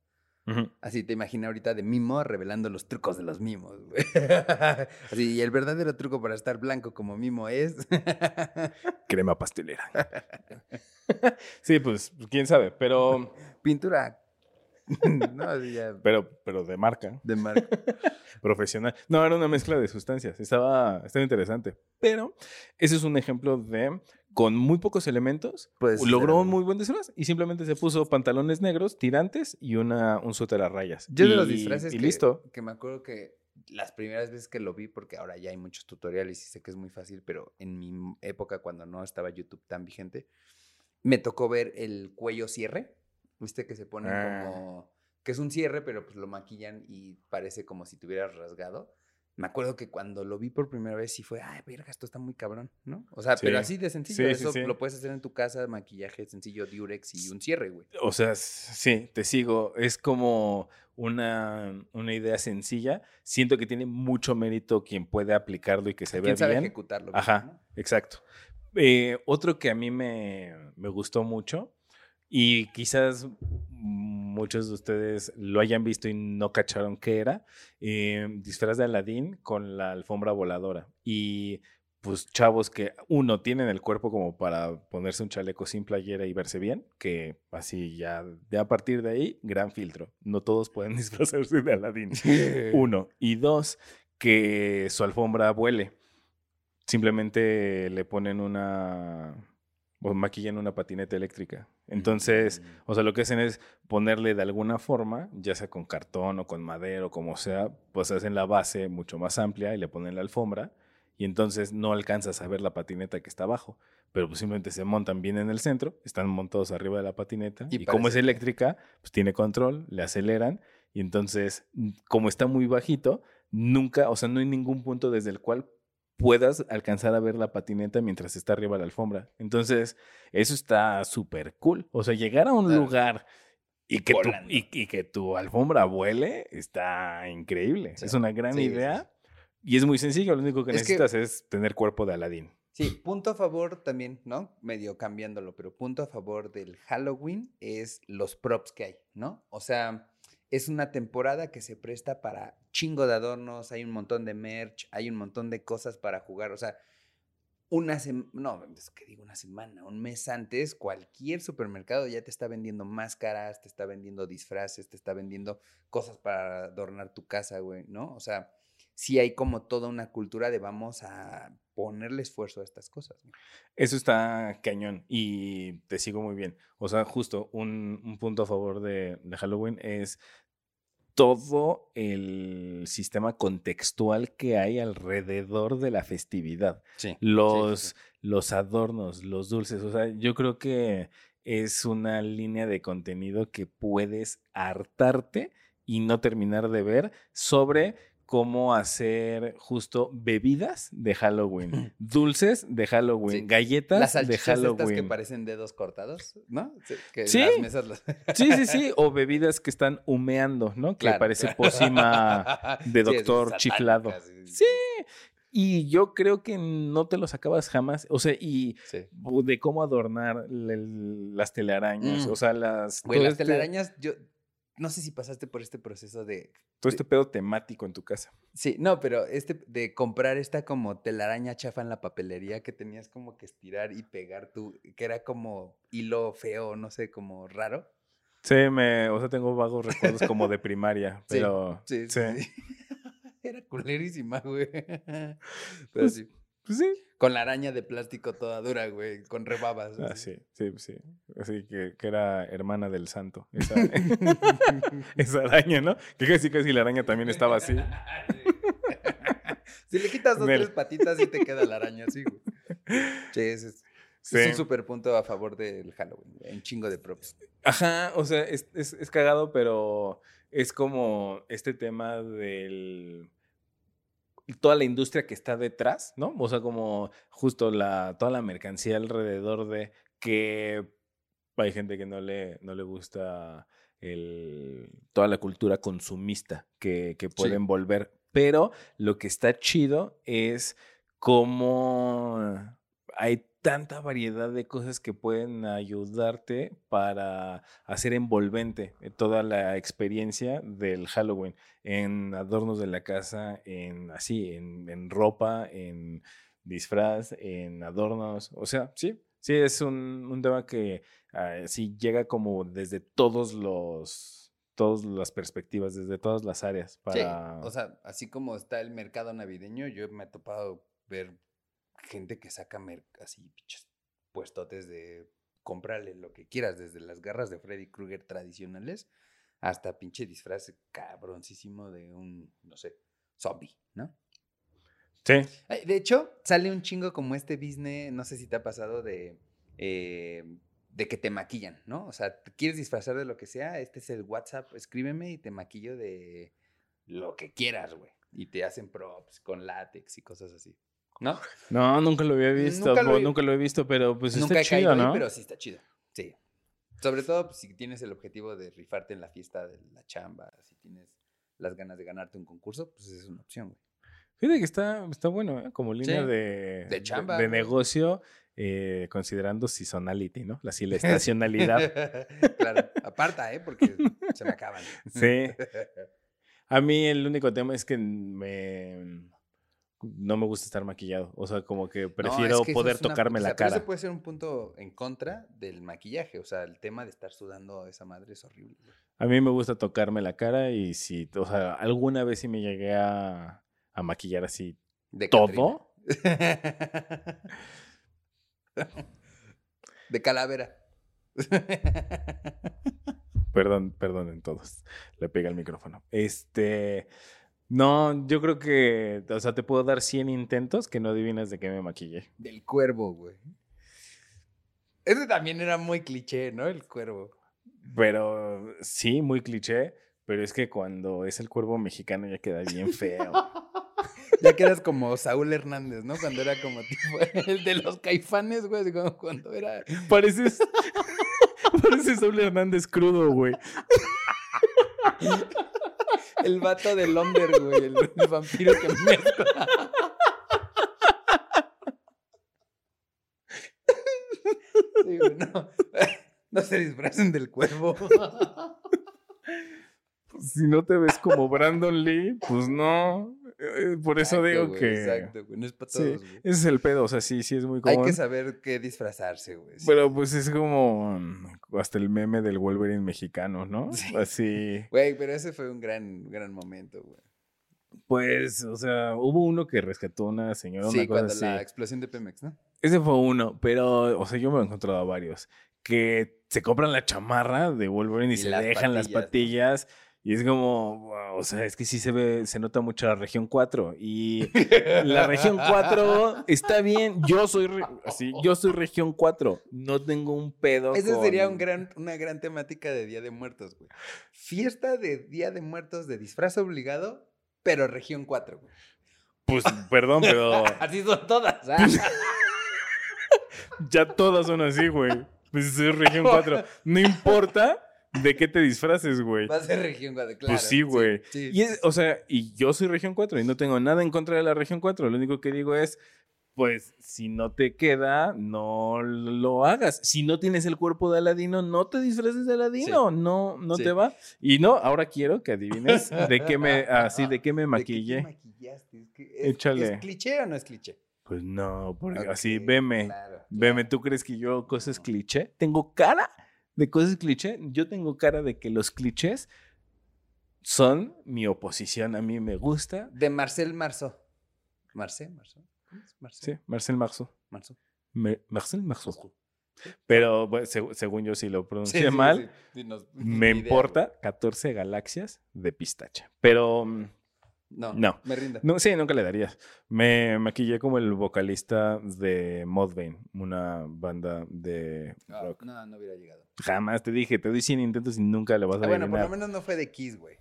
Así te imaginas ahorita de mimo revelando los trucos de los mimos, güey. Así, y el verdadero truco para estar blanco como mimo es. Crema pastelera. sí, pues quién sabe, pero Pintura. no, ya. pero pero de marca. De marco. profesional. No, era una mezcla de sustancias. Estaba, estaba interesante. Pero ese es un ejemplo de, con muy pocos elementos, Puedes logró un muy buen disfraz y simplemente se puso pantalones negros, tirantes y una, un suéter a rayas. Yo de los disfraces Y que, listo. que me acuerdo que las primeras veces que lo vi, porque ahora ya hay muchos tutoriales y sé que es muy fácil, pero en mi época cuando no estaba YouTube tan vigente, me tocó ver el cuello cierre. ¿Viste que se pone Ah. como... que es un cierre, pero pues lo maquillan y parece como si tuvieras rasgado. Me acuerdo que cuando lo vi por primera vez sí fue, ay, verga, esto está muy cabrón, ¿no? O sea, pero Sí. así de sencillo, Sí, eso sí. lo puedes hacer en tu casa, maquillaje sencillo, diurex y un cierre, güey. O sea, sí, te sigo. Es como una, una idea sencilla. Siento que tiene mucho mérito quien puede aplicarlo y que se vea ¿Quién sabe bien. ejecutarlo? Ajá, no? exacto. Eh, otro que a mí me, me gustó mucho y quizás muchos de ustedes lo hayan visto y no cacharon qué era, eh, disfraz de Aladín con la alfombra voladora. Y pues chavos que uno tienen el cuerpo como para ponerse un chaleco sin playera y verse bien, que así ya de a partir de ahí, gran filtro. No todos pueden disfrazarse de Aladín. Uno. Y dos, que su alfombra vuele. Simplemente le ponen una. o maquillan una patineta eléctrica. Entonces, o sea, lo que hacen es ponerle de alguna forma, ya sea con cartón o con madera o como sea, pues hacen la base mucho más amplia y le ponen la alfombra. Y entonces no alcanzas a ver la patineta que está abajo. Pero pues simplemente se montan bien en el centro, están montados arriba de la patineta. Y Y, como es eléctrica, pues tiene control, le aceleran. Y entonces, mm, como está muy bajito, nunca, o sea, no hay ningún punto desde el cual puedas alcanzar a ver la patineta mientras está arriba de la alfombra. Entonces, eso está súper cool. O sea, llegar a un Claro. lugar y que, tu, y, y que tu alfombra vuele está increíble. Sí. Es una gran Sí, sí, idea y es muy sencillo. Lo único que Es que- necesitas es tener cuerpo de Aladín. Sí, punto a favor también, ¿no? Medio cambiándolo, pero punto a favor del Halloween es los props que hay, ¿no? O sea, es una temporada que se presta para chingo de adornos, hay un montón de merch, hay un montón de cosas para jugar, o sea, una semana, no, es que digo una semana, un mes antes, cualquier supermercado ya te está vendiendo máscaras, te está vendiendo disfraces, te está vendiendo cosas para adornar tu casa, güey, ¿no? O sea, sí hay como toda una cultura de vamos a ponerle esfuerzo a estas cosas. Eso está cañón y te sigo muy bien. O sea, justo un, un punto a favor de, de Halloween es todo el sistema contextual que hay alrededor de la festividad. Sí. Los, los adornos, los dulces. O sea, yo creo que es una línea de contenido que puedes hartarte y no terminar de ver sobre cómo hacer justo bebidas de Halloween, dulces de Halloween, Sí. galletas Las de salchichas estas que Halloween. parecen dedos cortados, ¿no? Sí, Que Sí. las mesas las- Sí, sí, sí, o bebidas que están humeando, ¿no? Que Claro. parece pócima de Sí, doctor chiflado. Sí. Y yo creo que no te los acabas jamás. O sea, y Sí. de cómo adornar las telarañas, Mm. o sea, las... Güey, las este- telarañas, yo no sé si pasaste por este proceso de Todo este pedo temático en tu casa. Sí, no, pero este de comprar esta como telaraña chafa en la papelería que tenías como que estirar y pegar tú, que era como hilo feo, no sé, como raro. Sí, me, o sea, tengo vagos recuerdos como de primaria, Sí, pero... Sí, sí. sí. era culerísima, güey. Pero Pues, sí. Pues sí. Con la araña de plástico toda dura, güey, con rebabas. Ah, sí, sí, sí. Así que, que era hermana del santo. Esa, esa araña, ¿no? Que casi casi la araña también estaba así. si le quitas dos, tres patitas y te queda la araña así, güey. Sí, ese es, Sí. es un super punto a favor del Halloween, güey, un chingo de props. Ajá, o sea, es, es, es cagado, pero es como este tema del toda la industria que está detrás, ¿no? O sea, como justo la, toda la mercancía alrededor de que hay gente que no le, no le gusta el, toda la cultura consumista que, que pueden volver. Pero lo que está chido es cómo hay tanta variedad de cosas que pueden ayudarte para hacer envolvente eh, toda la experiencia del Halloween en adornos de la casa, en así, en, ropa, en disfraz, en adornos. O sea, sí, sí, es un, tema que ah, sí llega como desde todos los todas las perspectivas, desde todas las áreas. Para... o sea, así como está el mercado navideño, yo me he topado ver gente que saca así pinches puestotes de comprarle lo que quieras, desde las garras de Freddy Krueger tradicionales hasta pinche disfraz cabroncísimo de un, no sé, zombie, ¿no? Sí. De hecho, sale un chingo como este business, no sé si te ha pasado de, eh, de que te maquillan, ¿no? O sea, quieres disfrazar de lo que sea, este es el WhatsApp, escríbeme y te maquillo de lo que quieras, güey. Y te hacen props con látex y cosas así. ¿No? No, nunca lo había visto. Nunca lo, he visto, pero pues nunca está chido, ¿no? pero sí está chido. Sí. Sobre todo pues, si tienes el objetivo de rifarte en la fiesta de la chamba, si tienes las ganas de ganarte un concurso, pues es una opción, güey. Fíjate que está, está bueno, ¿eh? Como línea de, de, chamba, de, negocio, eh, considerando seasonality, ¿no? La, la estacionalidad. claro, aparta, ¿eh? Porque se me acaban. sí. A mí el único tema es que me no me gusta estar maquillado. O sea, como que prefiero poder tocarme la cara. Pero puede ser un punto en contra del maquillaje. O sea, el tema de estar sudando a esa madre es horrible. A mí me gusta tocarme la cara y si, o sea, alguna vez sí me llegué a, a maquillar así de todo. de calavera. perdón, perdonen todos. Le pega el micrófono. Este. No, yo creo que, o sea, te puedo dar 100 intentos que no adivinas de qué me maquillé. Del cuervo, güey. Ese también era muy cliché, ¿no? El cuervo. Pero sí, muy cliché, pero es que cuando es el cuervo mexicano ya queda bien feo. ya quedas como Saúl Hernández, ¿no? Cuando era como tipo el de los caifanes, güey, como cuando era... Pareces... Pareces Saúl Hernández crudo, güey. El vato del Londer, güey. El, vampiro que mezcla. Sí, no. No se disfracen del cuervo. Si no te ves como Brandon Lee, pues no. Eh, por eso digo que. Exacto, güey. No es para todos, sí, Ese es el pedo. O sea, sí, sí es muy común. Hay que saber qué disfrazarse, güey. Pero pues es como mm, hasta el meme del Wolverine mexicano, ¿no? Así. Güey, pero ese fue un gran, gran momento, güey. Pues, o sea, hubo uno que rescató a una señora. Sí, una cosa cuando la explosión de Pemex, ¿no? Ese fue uno, pero, o sea, yo me he encontrado a varios que se compran la chamarra de Wolverine y, se dejan las patillas. Y es como, o sea, es que sí se ve, se nota mucho la región 4. Y la región 4 está bien. Yo soy, así, yo soy región 4. No tengo un pedo. Esa sería un gran, una gran temática de Día de Muertos, güey. Fiesta de Día de Muertos de disfraz obligado, pero región 4, güey. Pues, perdón, pero. así son todas. ¿ah? ya todas son así, güey. Pues soy región 4. No importa ¿De qué te disfraces, güey? Va a ser región 4, claro. Pues sí, güey. y o sea, y yo soy región 4 y no tengo nada en contra de la región 4. Lo único que digo es, pues si no te queda, no lo hagas. Si no tienes el cuerpo de Aladino, no te disfraces de Aladino, no, no te va. Y no, ahora quiero que adivines de qué me, así, de qué me maquillé. ¿De qué maquillaste? ¿Es, Échale. ¿Es cliché o no es cliché? Pues no, porque así, veme, veme, ¿tú crees que yo cosas cliché? Tengo cara de cosas cliché. Yo tengo cara de que los clichés son mi oposición. A mí me gusta. De Marcel Marceau. ¿Marcel Marceau? Sí, Marcel Marceau. Marceau. Marcel Marceau. Pero según yo, si lo pronuncié mal, me importa 14 galaxias de pistacha. Pero. No, No. me rindo. No, sí, nunca le darías. Me maquillé como el vocalista de Mudvayne, una banda de Ah, rock. no, no hubiera llegado. Jamás te dije, te doy 100 intentos y nunca le vas a Ah, bueno, por lo menos no fue de Kiss, güey.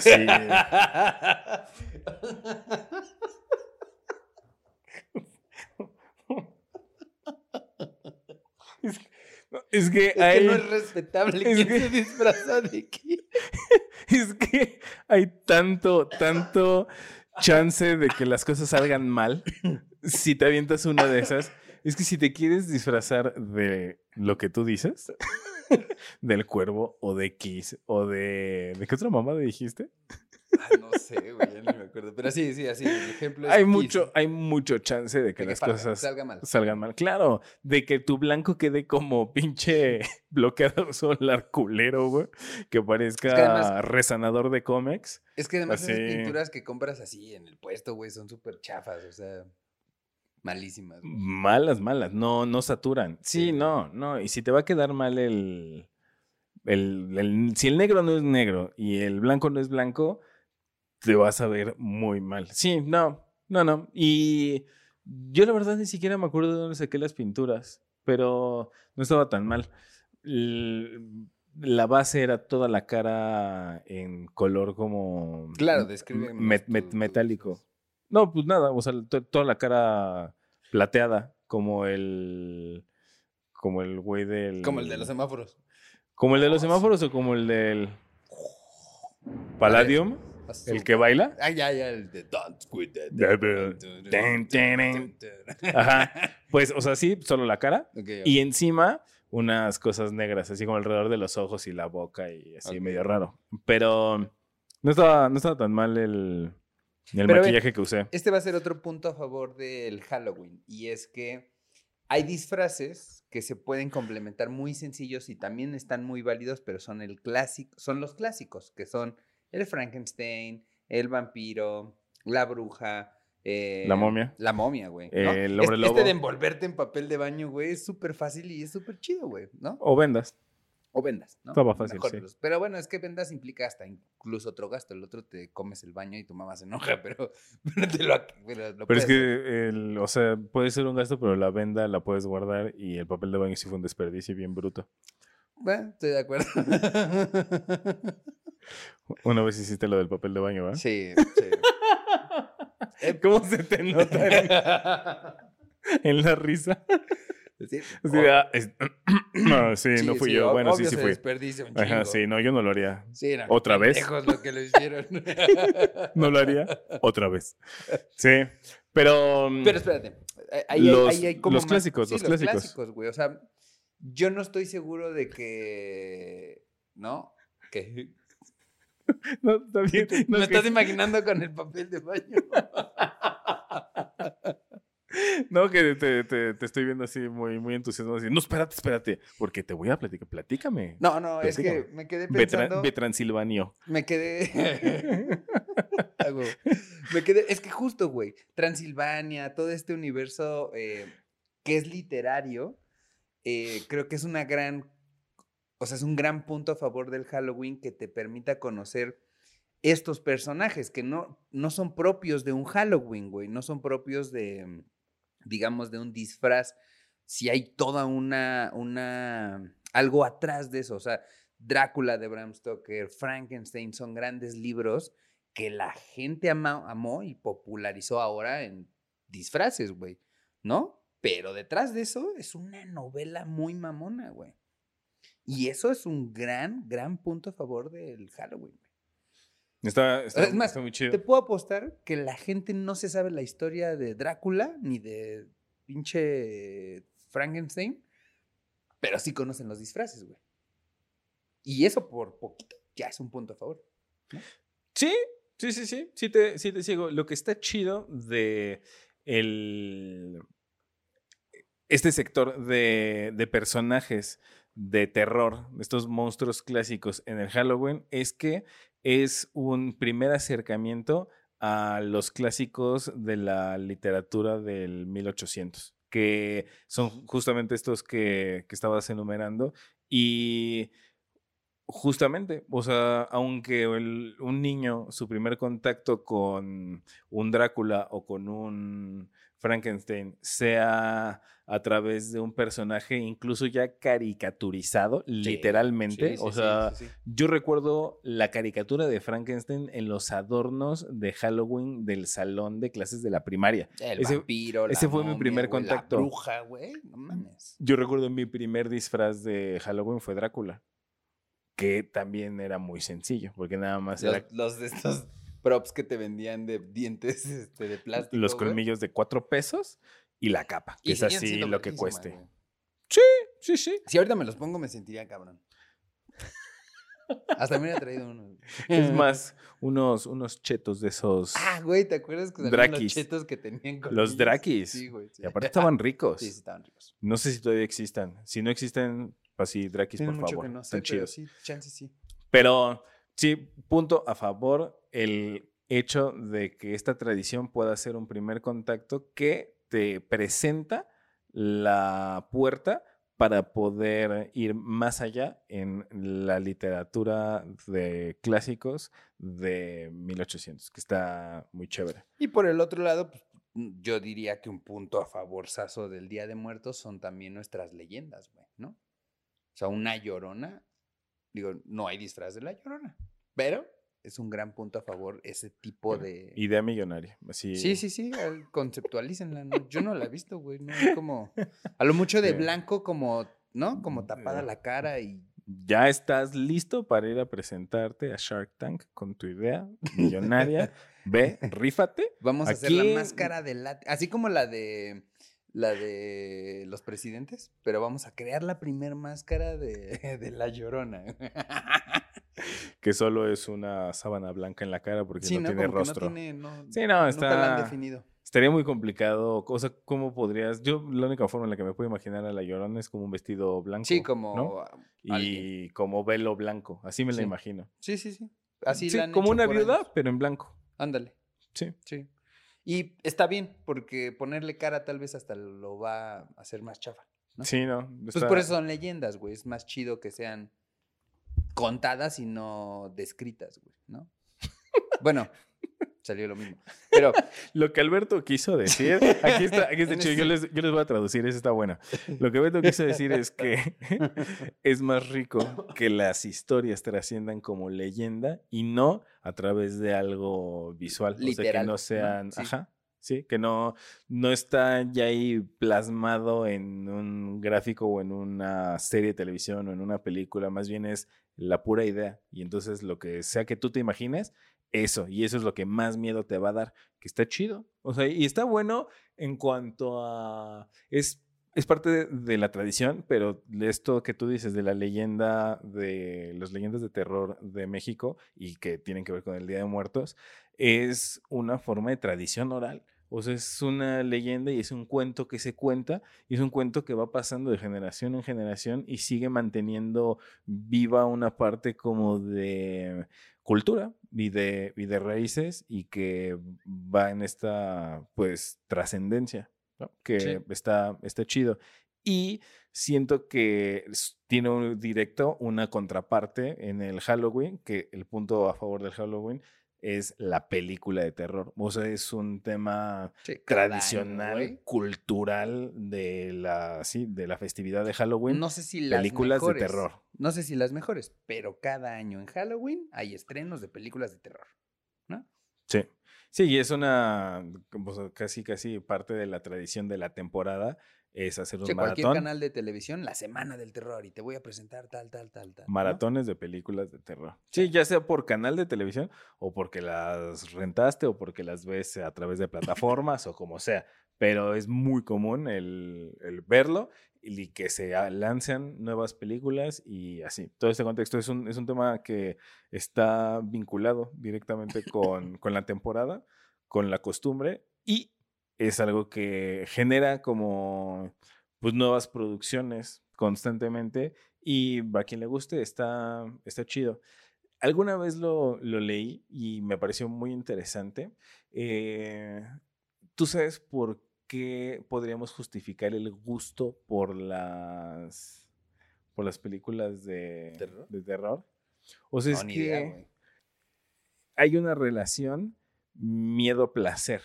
Sí. es, que- es que Es que hay, no es respetable es que- se disfraza de Kiss. es que hay tanto, tanto chance de que las cosas salgan mal si te avientas una de esas. Es que si te quieres disfrazar de lo que tú dices, del cuervo o de Kiss o de... ¿De qué otra mamada dijiste? Ah, no sé, güey, ya ni me acuerdo. Pero sí, sí, así, el ejemplo es Hay mucho, hay mucho chance de que de que las cosas mal. salgan mal. Claro, de que tu blanco quede como pinche bloqueador solar culero, güey. Que parezca Es que además- resanador de cómics. Es que además esas Así. pinturas que compras así en el puesto, güey, son súper chafas, o sea, malísimas. güey. Malas, malas. No, no saturan. Sí, Sí. no, no. Y si te va a quedar mal el, el, el- Si el negro no es negro y el blanco no es blanco, te vas a ver muy mal. Sí, no, no, no. Y yo la verdad ni siquiera me acuerdo de dónde saqué las pinturas, pero no estaba tan mal. La base era toda la cara en color como... Claro, describe me- más me- tu- tu metálico. No, pues nada, o sea, to- toda la cara plateada, como el. Como el güey del. Como el de los semáforos. Como el de los Oh, semáforos o como el del. Palladium. El que baila. Ah, ya, ya, el de Don't Quit the Devil. Ten, ten, Ajá. Pues, o sea, sí, solo la cara. Y encima, unas cosas negras, así como alrededor de los ojos y la boca y así medio raro. Pero no estaba, no estaba tan mal el, el Pero maquillaje que usé. Este va a ser otro punto a favor del Halloween. Y es que hay disfraces que se pueden complementar muy sencillos y también están muy válidos, pero son el clásico, son los clásicos, que son el Frankenstein, el vampiro, la bruja. eh, La momia. La momia, güey. ¿no? El hombre este, lobo. este de envolverte en papel de baño, güey, es súper fácil y es súper chido, güey, ¿no? O vendas. O vendas, ¿no? Estaba fácil, Mejor sí. los- Pero bueno, es que vendas implica hasta incluso otro gasto. El otro te comes el baño y tu mamá se enoja, pero, pero te lo, pero lo Pero es que, el, o sea, puede ser un gasto, pero la venda la puedes guardar y el papel de baño sí fue un desperdicio bien bruto. Bueno, estoy de acuerdo. Una vez hiciste lo del papel de baño, ¿verdad? sí, sí. Eh, ¿Cómo se te nota en, en la risa? Sí, ah, es- no, sí, no sí, fui sí, yo. Bueno, sí, sí fui. un Ajá, sí, no, yo no lo haría. Sí, no, ¿Otra vez? lo que lo hicieron. No lo haría otra vvez. Sí, pero... mm, Pero espérate. ahí- Ahí, Los- ahí hay como los clásicos, sí, los clásicos. güey. O sea, yo no estoy seguro de que. ¿No? Que. no, está bien. No, Me es que- estás imaginando con el papel de baño. no, que te, te- te estoy viendo así muy, muy entusiasmado. Así, no, espérate, espérate, porque te voy a platicar. Platícame. No, no, es que me quedé pensando. ve Transilvanio. Me quedé. Me quedé. Es que justo, güey. Transilvania, todo este universo eh, que es literario, eh, creo que es una gran. O sea, es un gran punto a favor del Halloween que te permita conocer estos personajes que no, no son propios de un Halloween, güey. No son propios de, digamos, de un disfraz. Si hay toda una, una, algo atrás de eso. O sea, Drácula de Bram Stoker, Frankenstein, son grandes libros que la gente amó y popularizó ahora en disfraces, güey, ¿no? Pero detrás de eso es una novela muy mamona, güey. Y eso es un gran, gran punto a favor del Halloween. está, Es más, está muy chido. Te puedo apostar que la gente no se sabe la historia de Drácula ni de pinche Frankenstein, pero sí conocen los disfraces, güey. Y eso por poquito ya es un punto a favor. Sí, sí, sí, sí. Sí te, sí te sigo. Lo que está chido de el, este sector de, de personajes de terror, estos monstruos clásicos en el Halloween, es que es un primer acercamiento a los clásicos de la literatura del 1800, que son justamente estos que, que estabas enumerando. Y Justamente, o sea, aunque un niño, su primer contacto con un Drácula o con un Frankenstein sea a través de un personaje incluso ya caricaturizado, literalmente. Sí, sí, o sea, yo recuerdo la caricatura de Frankenstein en los adornos de Halloween del salón de clases de la primaria. El ese- vampiro, la ese fue mi primer contacto. La bruja, güey. No mames. Yo recuerdo mi primer disfraz de Halloween fue Drácula, que también era muy sencillo, porque nada más Los, era los de estos props que te vendían de dientes este, de plástico. los güey. colmillos de cuatro pesos y la capa, que Y es así lo que cueste. güey. Sí, sí. Si ahorita me los pongo, me sentiría cabrón. Hasta me hubiera traído uno. Es más, unos, unos chetos de esos. Ah, güey, ¿te acuerdas que los chetos que tenían Los? Drakis. Sí, güey. sí. Y aparte estaban ricos. Sí, sí, estaban ricos. No sé si todavía existan. Si no existen, pues sí, Drakis, por mucho favor. que no sé, Están pero chidos. sí, chance sí. Pero sí, punto a favor el hecho de que esta tradición pueda ser un primer contacto que te presenta la puerta para poder ir más allá en la literatura de clásicos de 1800, que está muy chévere. Y por el otro lado, pues, mm, yo diría que un punto a favor sazo del Día de Muertos son también nuestras leyendas, ¿no? O sea, una llorona, digo, no hay disfraz de la llorona, pero es un gran punto a favor ese tipo de... Idea millonaria. Así, Sí, sí, sí, al- conceptualícenla, ¿no? Yo no la he visto, güey, no es como... A lo mucho de blanco como, ¿no? Como tapada Eh. la cara y... Ya estás listo para ir a presentarte a Shark Tank con tu idea millonaria. Ve, rífate. Vamos a hacer la máscara de la... Así como la de... La de los presidentes, pero vamos a crear la primer máscara de, de la llorona. Que solo es una sábana blanca en la cara porque Sí, no ¿no? tiene rostro. no tiene... No, Sí, no, Nunca la está. han definido. Estaría muy complicado. O sea, ¿cómo podrías? Yo, la única forma en la que me puedo imaginar a la llorona es como un vestido blanco. Sí, como... ¿no? a- Y como velo blanco. Así me Sí. la imagino. Sí, sí, sí. Así Sí, la han como hecho una viuda, años. pero en blanco. Ándale. Sí. Sí. Y está bien, porque ponerle cara tal vez hasta lo va a hacer más chafa. ¿no? Sí, no. Pues por eso son leyendas, güey. Es más chido que sean contadas y no descritas, güey, ¿no? bueno, salió lo mismo. Pero Lo que Alberto quiso decir, aquí está, aquí está chido, yo les, yo les voy a traducir, eso está bueno. Lo que Alberto quiso decir es que es más rico que las historias trasciendan como leyenda y no a través de algo visual. o sea, que Literal, no ¿no? sean, Sí. ajá, sí, que no, no está ya ahí plasmado en un gráfico o en una serie de televisión o en una película, más bien es la pura idea. Y entonces lo que sea que tú te imagines, eso, y eso es lo que más miedo te va a dar, que está chido. O sea, y está bueno en cuanto a... Es, es parte de, de la tradición, pero esto que tú dices de la leyenda, de las leyendas de terror de México y que tienen que ver con el Día de Muertos, es una forma de tradición oral. O sea, es una leyenda y es un cuento que se cuenta y es un cuento que va pasando de generación en generación y sigue manteniendo viva una parte como de cultura y de, y de raíces y que va en esta pues trascendencia, ¿no? que Sí. está, está chido. Y siento que tiene un directo una contraparte en el Halloween, que el punto a favor del Halloween es la película de terror. O sea, es un tema sí, cada año, tradicional, cultural de la, sí, de la festividad de Halloween. No sé si las películas de mejores, terror. No sé si las mejores, pero cada año en Halloween hay estrenos de películas de terror. ¿No? Sí. Sí, y es una casi, casi parte de la tradición de la temporada, es hacer un Che, cualquier maratón. canal de televisión, la semana del terror, y te voy a presentar tal, tal, tal, tal. ¿no? Maratones de películas de terror. Sí, ya sea por canal de televisión o porque las rentaste o porque las ves a través de plataformas o como sea. Pero es muy común el, el verlo y que se lancen nuevas películas y así. Todo este contexto es un, es un tema que está vinculado directamente con, con la temporada, con la costumbre y es algo que genera como pues nuevas producciones constantemente y a quien le guste está, está chido. Alguna vez lo, lo leí y me pareció muy interesante. Eh, ¿Tú sabes por qué podríamos justificar el gusto por las, por las películas de ¿Terror? de terror? O sea, No, es que idea, hay una relación miedo-placer.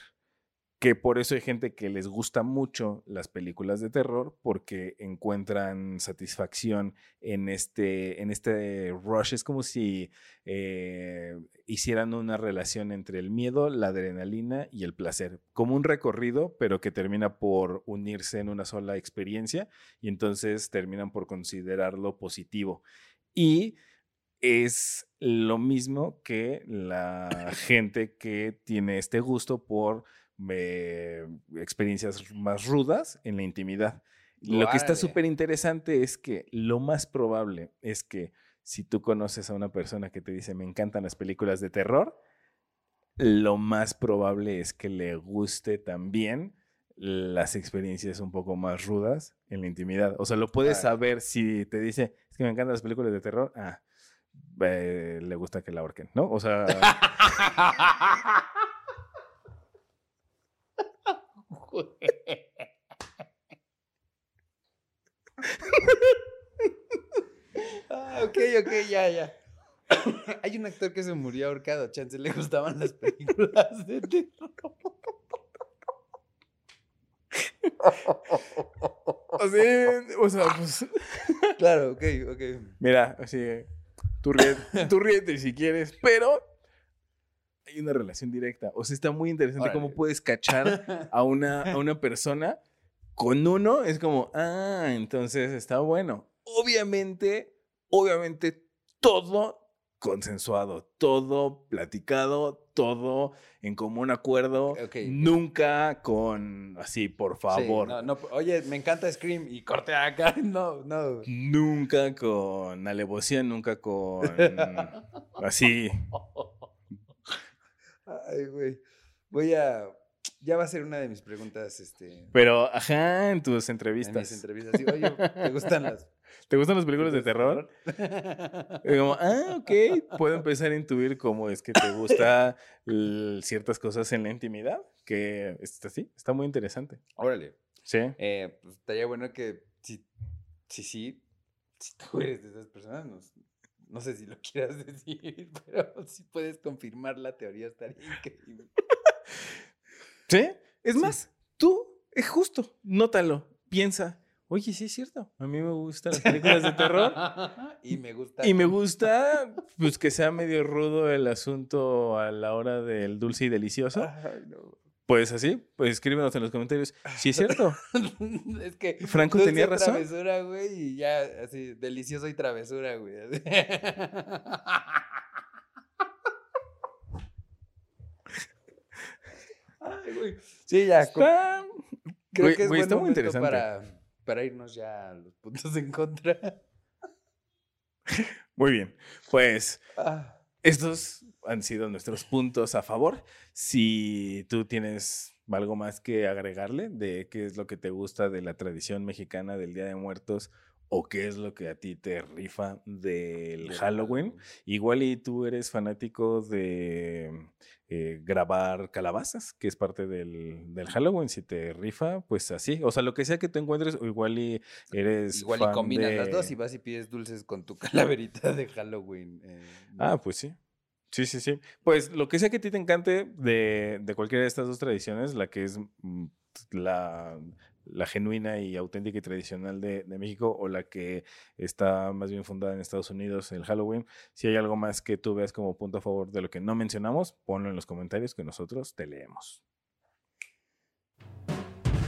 Que por eso hay gente que les gusta mucho las películas de terror porque encuentran satisfacción en este, en este rush. Es como si eh, hicieran una relación entre el miedo, la adrenalina y el placer. Como un recorrido, pero que termina por unirse en una sola experiencia y entonces terminan por considerarlo positivo. Y es lo mismo que la gente que tiene este gusto por eh, experiencias más rudas en la intimidad. Lo que está súper interesante es que lo más probable es que si tú conoces a una persona que te dice me encantan las películas de terror, lo más probable es que le guste también las experiencias un poco más rudas en la intimidad. O sea, lo puedes saber si te dice, es que me encantan las películas de terror, ah, eh, le gusta que la ahorquen, ¿no? O sea, Ah, ok, ok, ya, ya. Hay un actor que se murió ahorcado, chance le gustaban las películas de terror. o sea, pues, Claro, ok, ok. mira, así, tú ríete, tú ríete si quieres, pero hay una relación directa. O sea, está muy interesante cómo puedes cachar a una, a una persona con uno, es como, ah, entonces está bueno. Obviamente, obviamente, todo consensuado, todo platicado, todo en común acuerdo, nunca con así, por Sí, favor. no, no, oye, me encanta Scream y corte acá. No, no. Nunca con alevosía, nunca con así. Ay, güey. Voy a. Ya va a ser una de mis preguntas, este. Pero, ajá, en tus En mis entrevistas. entrevistas. Sí, oye, ¿te gustan las ¿Te gustan las películas de terror? Y como, ah, ok, puedo empezar a intuir cómo es que te gusta ciertas cosas en la intimidad, que está así, está muy interesante. Órale. Sí. Eh, pues estaría bueno que si, si sí, si tú eres de esas personas, no, s- no sé si lo quieras decir, pero si puedes confirmar la teoría estaría increíble. ¿Sí? Es Sí. más, tú, es justo, nótalo, piensa, oye, sí es cierto, a mí me gustan las películas de terror. y me gusta. Y me gusta, pues, que sea medio rudo el asunto a la hora del dulce y delicioso. Ay, no. Pues así, pues escríbenos en los comentarios. Sí es cierto. es que. Franco tenía razón. travesura, güey, y ya, así, delicioso y travesura, güey. Ay, güey. Sí, ya. Está, Creo güey, que es güey, buen está muy interesante. para, para irnos ya a los puntos en contra. Muy bien. Pues Ah, estos han sido nuestros puntos a favor. Si tú tienes algo más que agregarle de qué es lo que te gusta de la tradición mexicana del Día de Muertos o qué es lo que a ti te rifa del Halloween, igual y tú eres fanático de eh, grabar calabazas, que es parte del, del Halloween, si te rifa, pues así. O sea, lo que sea que tú encuentres, o igual y eres Igual y combinas las dos y vas y pides dulces con tu calaverita de Halloween. eh. Ah, pues sí. Sí, sí, sí. Pues lo que sea que a ti te encante de, de cualquiera de estas dos tradiciones, la que es mm, la, la genuina y auténtica y tradicional de, de México o la que está más bien fundada en Estados Unidos, el Halloween, si hay algo más que tú veas como punto a favor de lo que no mencionamos, ponlo en los comentarios que nosotros te leemos.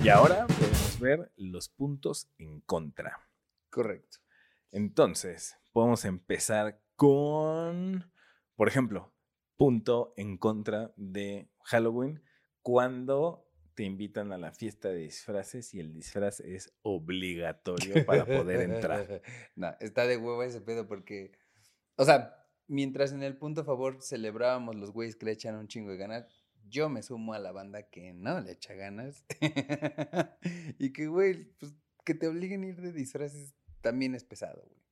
Y ahora podemos ver los puntos en contra. Correcto. Entonces, podemos empezar con, por ejemplo, punto en contra de Halloween cuando te invitan a la fiesta de disfraces y el disfraz es obligatorio para poder entrar. no, está de huevo ese pedo porque, o sea, mientras en el punto a favor celebrábamos los güeyes que le echan un chingo de ganas, yo me sumo a la banda que no le echa ganas. y que, güey, pues que te obliguen a ir de disfraces también es pesado, güey.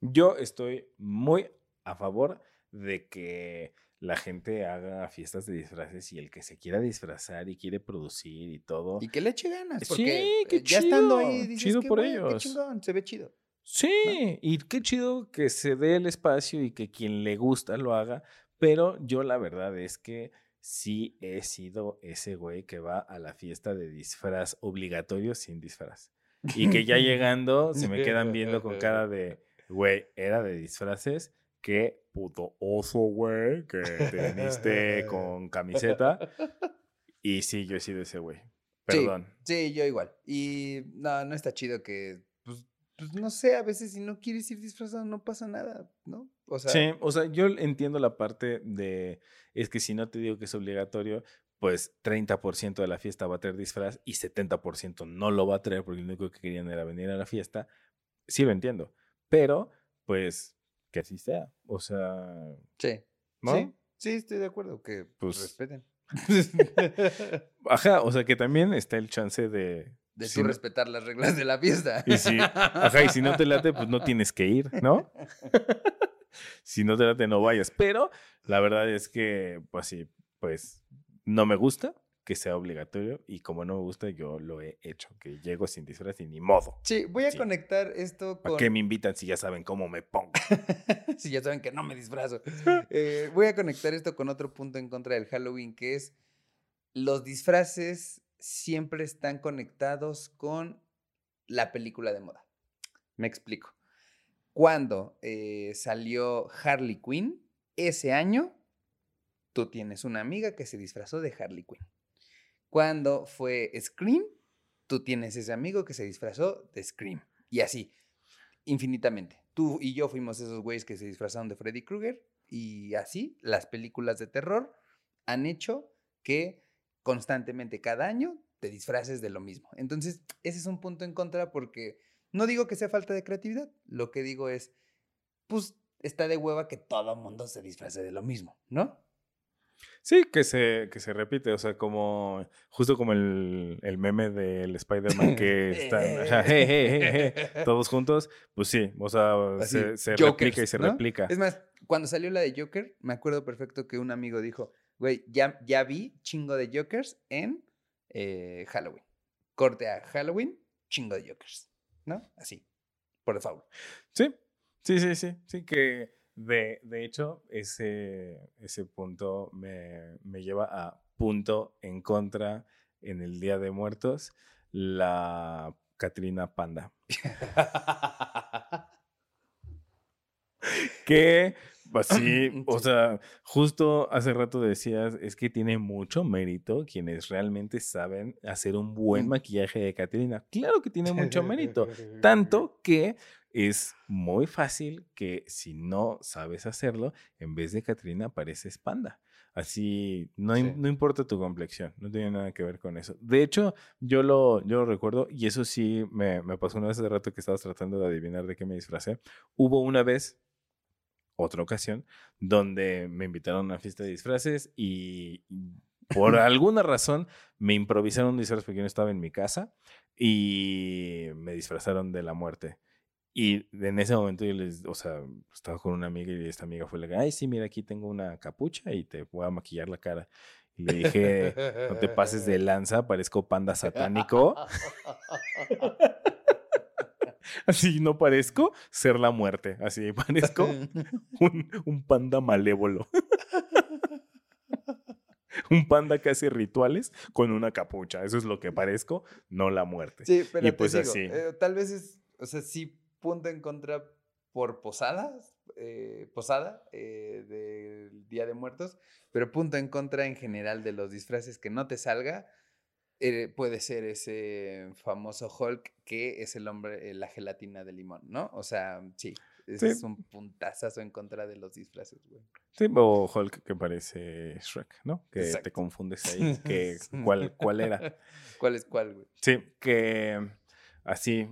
Yo estoy muy a favor de que la gente haga fiestas de disfraces y el que se quiera disfrazar y quiere producir y todo. Y que le eche ganas. Sí, qué eh, ya estando ahí, chido, dices chido que, por güey, qué ellos. chingón, se ve chido. Sí, y qué chido que se dé el espacio y que quien le gusta lo haga, pero yo la verdad es que sí he sido ese güey que va a la fiesta de disfraz obligatorio sin disfraz. Y que ya llegando se me quedan viendo con cara de, güey, era de disfraces, qué puto oso, güey, que te viniste con camiseta. Y sí, yo he sido ese güey. Perdón. Sí, sí, yo igual. Y no, no está chido que, pues, pues, no sé, a veces si no quieres ir disfrazado no pasa nada, ¿no? O sea, sí, o sea, yo entiendo la parte de, es que si no te digo que es obligatorio, pues 30% de la fiesta va a tener disfraz y 70% no lo va a traer porque lo único que querían era venir a la fiesta. Sí lo entiendo, pero pues que así sea, o sea... Sí, ¿no? Sí, sí, estoy de acuerdo, que pues, respeten. Ajá, o sea que también está el chance de... De tú respetar las reglas de la fiesta. Y si, ajá, y si no te late, pues no tienes que ir, ¿no? si no te late, no vayas. Pero la verdad es que, pues sí, pues no me gusta que sea obligatorio y como no me gusta, yo lo he hecho, que llego sin disfraz y ni modo. Sí, voy a conectar esto con... ¿Para qué me invitan si ya saben cómo me pongo? si ya saben que no me disfrazo. Eh, voy a conectar esto con otro punto en contra del Halloween, que es los disfraces siempre están conectados con la película de moda. Me explico. Cuando eh, salió Harley Quinn, ese año, tú tienes una amiga que se disfrazó de Harley Quinn. Cuando fue Scream, tú tienes ese amigo que se disfrazó de Scream. Y así, infinitamente. Tú y yo fuimos esos güeyes que se disfrazaron de Freddy Krueger. Y así, las películas de terror han hecho que constantemente cada año te disfraces de lo mismo. Entonces, ese es un punto en contra porque no digo que sea falta de creatividad. Lo que digo es, pues está de hueva que todo mundo se disfrace de lo mismo, ¿no? Sí, que se, que se repite, o sea, como justo como el, el meme del Spider-Man que están todos juntos, pues sí, o sea, se, se replica y se replica. Es más, cuando salió la de Joker, me acuerdo perfecto que un amigo dijo, güey, ya, ya vi chingo de Jokers en eh, Halloween. Corte a Halloween, chingo de Jokers, ¿no? Así, por favor. Sí, sí, sí, sí, sí, que de, de hecho, ese, ese punto me, me, lleva a punto en contra en el Día de Muertos, la Catrina Panda. que así, o sea, justo hace rato decías, es que tiene mucho mérito quienes realmente saben hacer un buen maquillaje de Catrina. Claro que tiene mucho mérito, tanto que es muy fácil que si no sabes hacerlo, en vez de Catrina apareces panda. Así, no, no, importa tu complexión, no tiene nada que ver con eso. De hecho, yo lo, yo lo recuerdo y eso sí me, me pasó una vez hace rato que estabas tratando de adivinar de qué me disfracé. Hubo una vez, otra ocasión, donde me invitaron a una fiesta de disfraces y por alguna razón me improvisaron un disfraz porque yo no estaba en mi casa y me disfrazaron de la muerte. Y en ese momento yo les, o sea, estaba con una amiga y esta amiga fue la que, ay, sí, mira, aquí tengo una capucha y te voy a maquillar la cara. Y le dije, no te pases de lanza, parezco panda satánico. Así no parezco ser la muerte, así parezco un, un panda malévolo. un panda que hace rituales con una capucha. Eso es lo que parezco, no la muerte. Sí, pero y pues así. Eh, tal vez es, o sea, sí punto en contra por posadas, eh, posada eh, del Día de Muertos, pero punto en contra en general de los disfraces que no te salga. Eh, puede ser ese famoso Hulk que es el hombre, la gelatina de limón, ¿no? O sea, sí, es un puntazazo en contra de los disfraces, güey. Sí, o Hulk que parece Shrek, ¿no? Que te confundes ahí. Que, ¿cuál, ¿Cuál era? ¿Cuál es cuál, güey? Sí, que así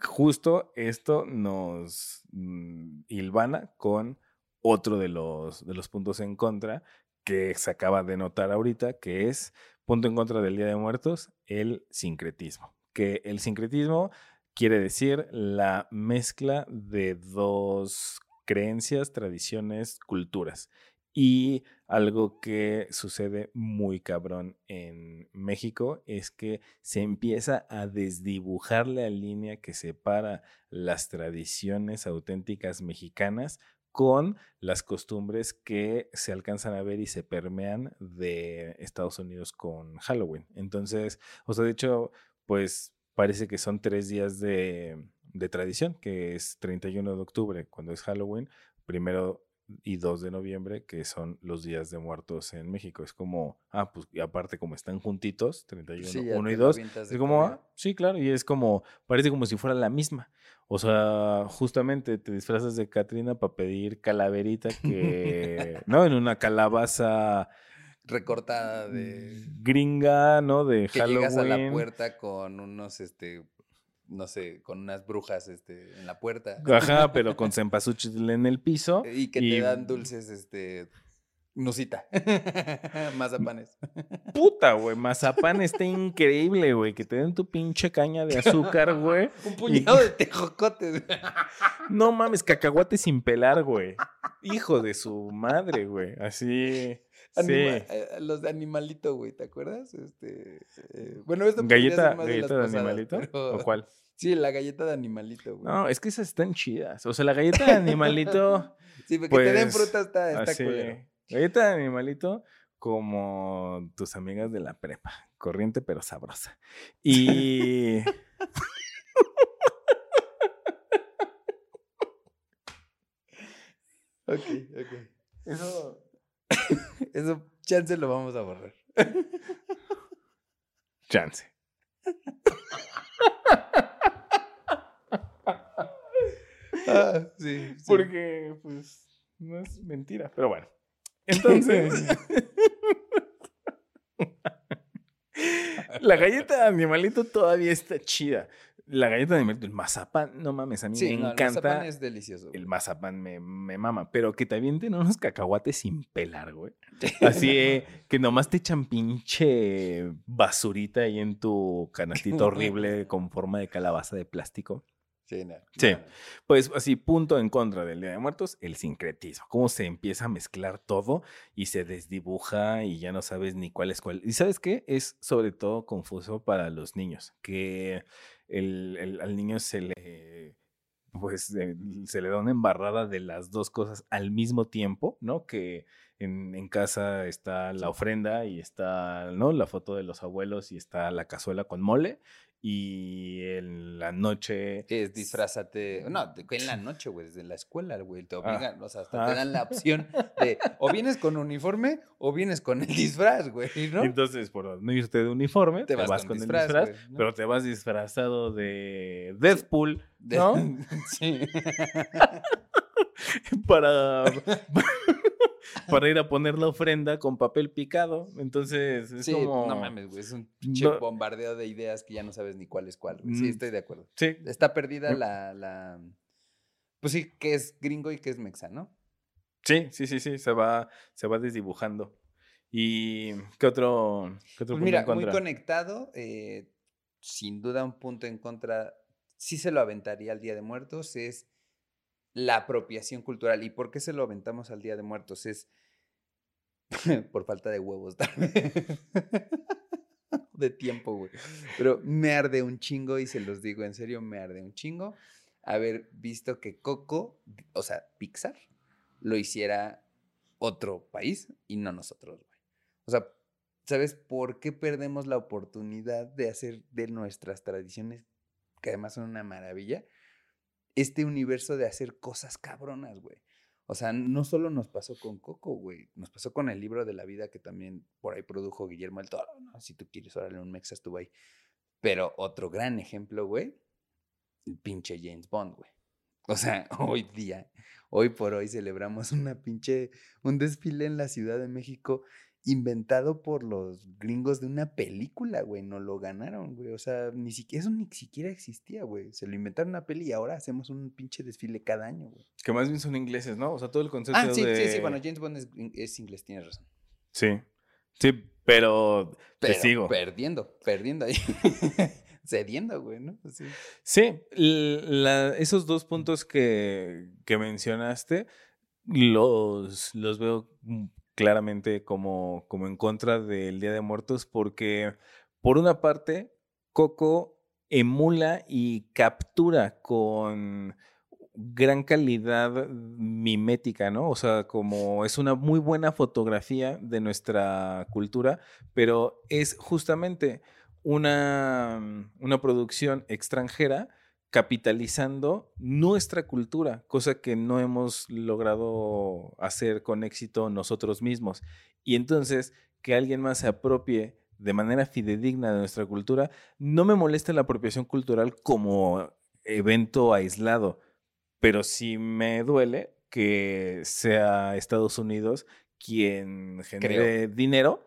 justo esto nos mm, hilvana con otro de los, de los puntos en contra que se acaba de notar ahorita, que es punto en contra del Día de Muertos, el sincretismo. Que el sincretismo quiere decir la mezcla de dos creencias, tradiciones, culturas. Y algo que sucede muy cabrón en México es que se empieza a desdibujar la línea que separa las tradiciones auténticas mexicanas con las costumbres que se alcanzan a ver y se permean de Estados Unidos con Halloween. Entonces, o sea, de hecho, pues parece que son tres días de, de tradición, que es 31 de octubre, cuando es Halloween, primero y 2 de noviembre, que son los días de muertos en México. Es como, ah, pues y aparte como están juntitos, 31, 1 y 2, es como, ah, sí, claro, y es como, parece como si fuera la misma. O sea, justamente te disfrazas de Katrina para pedir calaverita que, ¿no? En una calabaza recortada de gringa, ¿no? De que llegas a la puerta con unos este no sé, con unas brujas este, en la puerta. Ajá, pero con cempasúchil en el piso. Y que te dan dulces, este, nusita. Mazapanes. Puta, güey, mazapán está increíble, güey. Que te den tu pinche caña de azúcar, güey. Un puñado de tejocotes. no mames, cacahuate sin pelar, güey. Hijo de su madre, güey. Así... sí. Eh, los de animalito, güey, ¿te acuerdas? Este, eh, bueno, esto ¿Galleta, galleta de, animalito? ¿O cuál? Sí, la galleta de animalito, güey. No, es que esas están chidas. O sea, la galleta de animalito. sí, porque te den pues, fruta está, está culero. Galleta de animalito como tus amigas de la prepa. Corriente pero sabrosa. Y. ok, ok. Eso. Eso, chance lo vamos a borrar. Chance. Ah, sí, Porque, pues, no es mentira, pero bueno. Entonces, la galleta de animalito todavía está chida. La galleta de animalito, el mazapán, no mames, a mí me encanta. El mazapán es delicioso. El mazapán me, me, mama, pero que también tiene unos cacahuates sin pelar, güey. Así que nomás te echan pinche basurita ahí en tu canastito horrible con forma de calabaza de plástico. Sí, pues así, punto en contra del Día de Muertos, el sincretismo. Cómo se empieza a mezclar todo y se desdibuja y ya no sabes ni cuál es cuál. Y sabes qué? Es sobre todo confuso para los niños, que el, al niño se le pues se le da una embarrada de las dos cosas al mismo tiempo, ¿no? Que en, en, casa está la ofrenda y está, ¿no? La foto de los abuelos y está la cazuela con mole y en la noche. Es disfrázate. No, en la noche, güey, desde la escuela, güey. Te ah, obligan, o sea, hasta te ah. dan la opción de o vienes con uniforme o vienes con el disfraz, güey, ¿no? Entonces, por no irte de uniforme, te, vas, con, el disfraz, pero te vas disfrazado de Deadpool, ¿no? sí. Para para ir a poner la ofrenda con papel picado. Entonces, es como... no mames, güey. Es un pinche bombardeo de ideas que ya no sabes ni cuál es cuál. Sí, mm, estoy de acuerdo. Sí. Está perdida la, la... Pues sí, que es gringo y que es mexa, ¿no? Sí, sí, sí, sí. Se va, se va desdibujando. ¿Y qué otro, qué otro pues mira, muy conectado. Eh, sin duda un punto en contra. Sí se lo aventaría al Día de Muertos. Es la apropiación cultural. ¿Y por qué se lo aventamos al Día de Muertos? Es por falta de huevos de tiempo, güey. Pero me arde un chingo y se los digo en serio, me arde un chingo haber visto que Coco, o sea, Pixar, lo hiciera otro país y no nosotros, güey. O sea, ¿sabes por qué perdemos la oportunidad de hacer de nuestras tradiciones, que además son una maravilla, este universo de hacer cosas cabronas, güey. O sea, no solo nos pasó con Coco, güey. Nos pasó con el libro de la vida que también por ahí produjo Guillermo el Toro, ¿no? Si tú quieres, órale, un mexa estuvo ahí. Pero otro gran ejemplo, güey, el pinche James Bond, güey. O sea, hoy día, hoy por hoy celebramos una pinche, un desfile en la Ciudad de México inventado por los gringos de una película, güey. No lo ganaron, güey. O sea, ni siquiera, eso ni siquiera existía, güey. Se lo inventaron una peli y ahora hacemos un pinche desfile cada año, güey. Que más bien son ingleses, ¿no? O sea, todo el concepto ah, sí, sí, sí. Bueno, James Bond es, inglés, tienes razón. Sí. Sí, pero, te sigo. Perdiendo, perdiendo ahí. Cediendo, güey, ¿no? Sí, esos dos puntos que, que mencionaste los, los veo mm, claramente como, como en contra del Día de Muertos porque, por una parte, Coco emula y captura con gran calidad mimética, ¿no? O sea, como es una muy buena fotografía de nuestra cultura, pero es justamente una, una producción extranjera capitalizando nuestra cultura, cosa que no hemos logrado hacer con éxito nosotros mismos. Y entonces, que alguien más se apropie de manera fidedigna de nuestra cultura, no me molesta la apropiación cultural como evento aislado, pero sí me duele que sea Estados Unidos quien genere dinero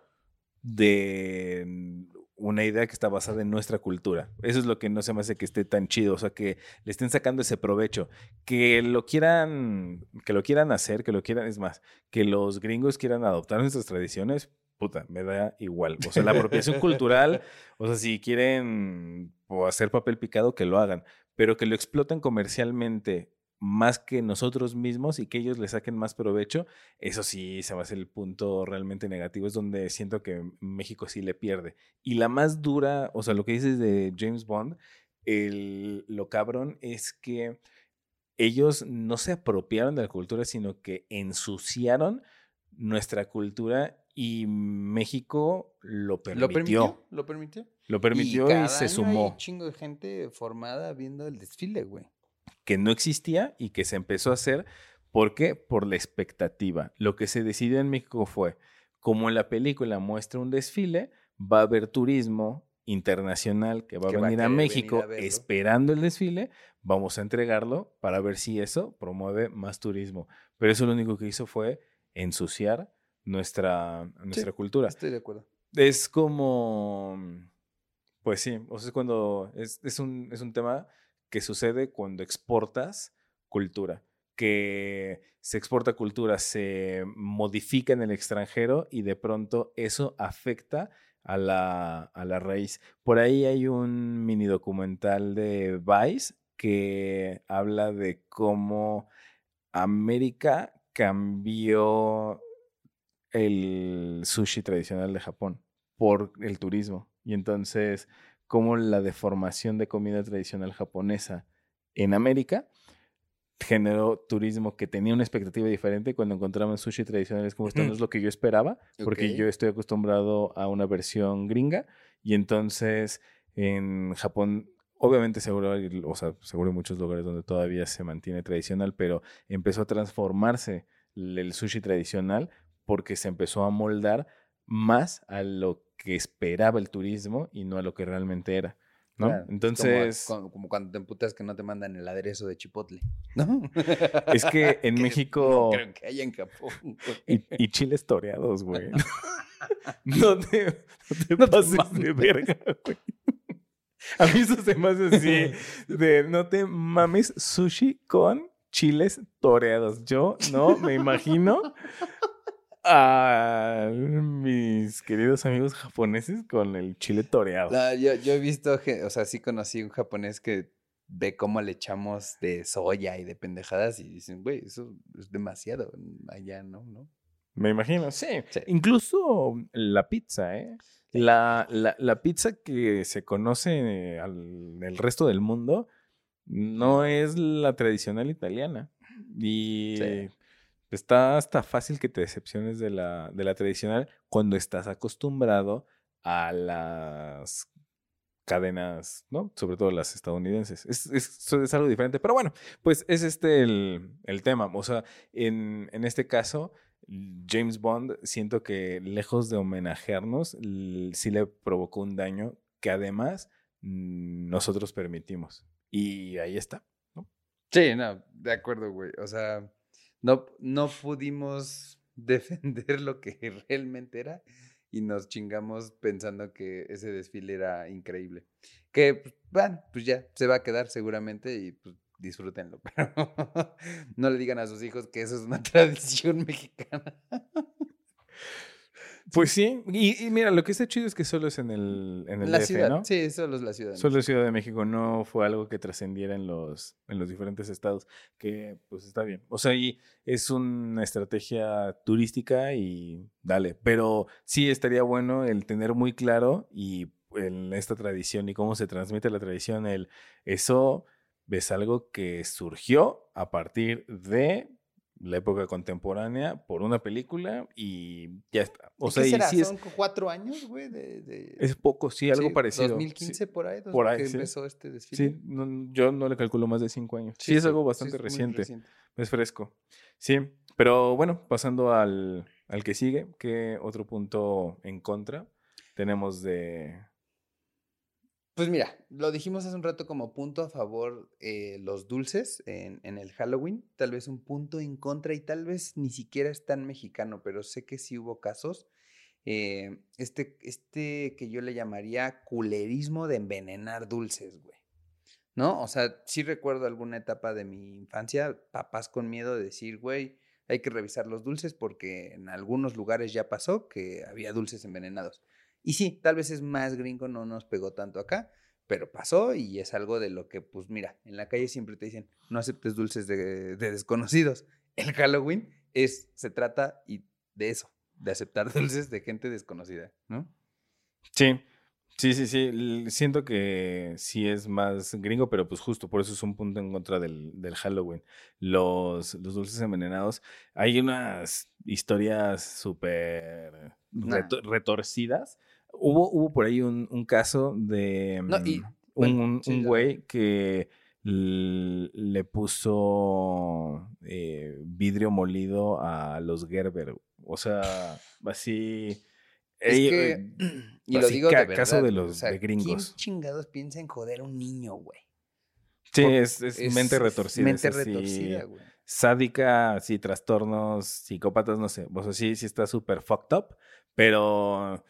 de una idea que está basada en nuestra cultura. Eso es lo que no se me hace que esté tan chido, o sea, que le estén sacando ese provecho, que lo quieran, que lo quieran hacer, que lo quieran, es más, que los gringos quieran adoptar nuestras tradiciones, puta, me da igual. O sea, la apropiación cultural, o sea, si quieren hacer papel picado, que lo hagan, pero que lo exploten comercialmente más que nosotros mismos y que ellos le saquen más provecho, eso sí se va a ser el punto realmente negativo, es donde siento que México sí le pierde. Y la más dura, o sea, lo que dices de James Bond, el, lo cabrón es que ellos no se apropiaron de la cultura, sino que ensuciaron nuestra cultura y México lo permitió. ¿Lo permitió? ¿Lo permitió? Lo permitió y, se sumó. un chingo de gente formada viendo el desfile, güey que no existía y que se empezó a hacer. ¿Por qué? Por la expectativa. Lo que se decidió en México fue, como la película muestra un desfile, va a haber turismo internacional que va a venir a, México esperando el desfile, vamos a entregarlo para ver si eso promueve más turismo. Pero eso lo único que hizo fue ensuciar nuestra, nuestra cultura. Estoy de acuerdo. Es como, pues sí, o sea, es cuando es, es, un, es un tema que sucede cuando exportas cultura, que se exporta cultura, se modifica en el extranjero y de pronto eso afecta a la, a la raíz. Por ahí hay un mini documental de Vice que habla de cómo América cambió el sushi tradicional de Japón por el turismo. Y entonces cómo la deformación de comida tradicional japonesa en América generó turismo que tenía una expectativa diferente cuando encontramos sushi tradicionales como esto no es lo que yo esperaba, porque yo estoy acostumbrado a una versión gringa y entonces en Japón obviamente seguro, o sea, seguro en muchos lugares donde todavía se mantiene tradicional, pero empezó a transformarse el sushi tradicional porque se empezó a moldar más a lo que esperaba el turismo y no a lo que realmente era. ¿no? Entonces. Como, cuando te emputas que no te mandan el aderezo de chipotle. ¿No? Es que en México. No creo que haya en Japón. Y, chiles toreados, güey. no te, no te pases de verga, güey. A mí eso se me hace así. De no te mames sushi con chiles toreados. Yo no me imagino a mis queridos amigos japoneses con el chile toreado. yo, he visto, o sea, sí conocí un japonés que ve cómo le echamos de soya y de pendejadas y dicen, güey, eso es demasiado allá, ¿no? ¿no? Me imagino, sí. Incluso la pizza, ¿eh? La, la, pizza que se conoce en el resto del mundo no es la tradicional italiana. Y Está hasta fácil que te decepciones de la, de la tradicional cuando estás acostumbrado a las cadenas, ¿no? Sobre todo las estadounidenses. Es, es, algo diferente. Pero bueno, pues es este el, el tema. O sea, en, en, este caso, James Bond, siento que lejos de homenajearnos, sí le provocó un daño que además nosotros permitimos. Y ahí está, ¿no? Sí, no, de acuerdo, güey. O sea, no, no pudimos defender lo que realmente era y nos chingamos pensando que ese desfile era increíble. Que, pues, bueno, pues ya, se va a quedar seguramente y pues disfrútenlo, pero no le digan a sus hijos que eso es una tradición mexicana. Pues sí, y, mira, lo que está chido es que solo es en el, en el la DF, ciudad. ¿no? Sí, solo es la ciudad. Solo es Ciudad de México, no fue algo que trascendiera en los, en los diferentes estados, que pues está bien. O sea, y es una estrategia turística y dale, pero sí estaría bueno el tener muy claro y en esta tradición y cómo se transmite la tradición, el eso es algo que surgió a partir de la época contemporánea por una película y ya está. O ¿Y sea, qué y será? sí es, ¿Son cuatro años, güey? De, de- es poco, sí, algo sí, parecido. 2015 Sí. por ahí, por ahí, que sí. empezó este desfile. Sí, no- yo no le calculo más de cinco años. Sí, es algo bastante es reciente, reciente. es fresco. Sí, pero bueno, pasando al, al que sigue, ¿qué otro punto en contra tenemos de... Pues mira, lo dijimos hace un rato como punto a favor eh, los dulces en, el Halloween, tal vez un punto en contra y tal vez ni siquiera es tan mexicano, pero sé que sí hubo casos. eh, este, este que yo le llamaría culerismo de envenenar dulces, güey. ¿No? O sea, sí recuerdo alguna etapa de mi infancia, papás con miedo de decir, güey, hay que revisar los dulces porque en algunos lugares ya pasó que había dulces envenenados. Y sí, tal vez es más gringo, no nos pegó tanto acá, pero pasó y es algo de lo que, pues mira, en la calle siempre te dicen, no aceptes dulces de, de desconocidos. El Halloween es, se trata y de eso, de aceptar dulces de gente desconocida, ¿no? Sí, sí, sí, sí, siento que sí es más gringo, pero pues justo por eso es un punto en contra del, del Halloween. Los, los dulces envenenados, hay unas historias súper Nah. retorcidas. Hubo, hubo por ahí un, un caso de No, y, mm, bueno, un, sí, un güey que le puso eh, vidrio molido a los Gerber. O sea, así... Es Ey, que, eh, y lo digo ca- de caso verdad, de güey, o los sea, de ¿Quién gringos. chingados piensa en joder a un niño, güey? Sí, es, es mente retorcida. Mente así, retorcida, güey. Sádica, así, trastornos, psicópatas, no sé. O sea, sí, sí está súper fucked up, pero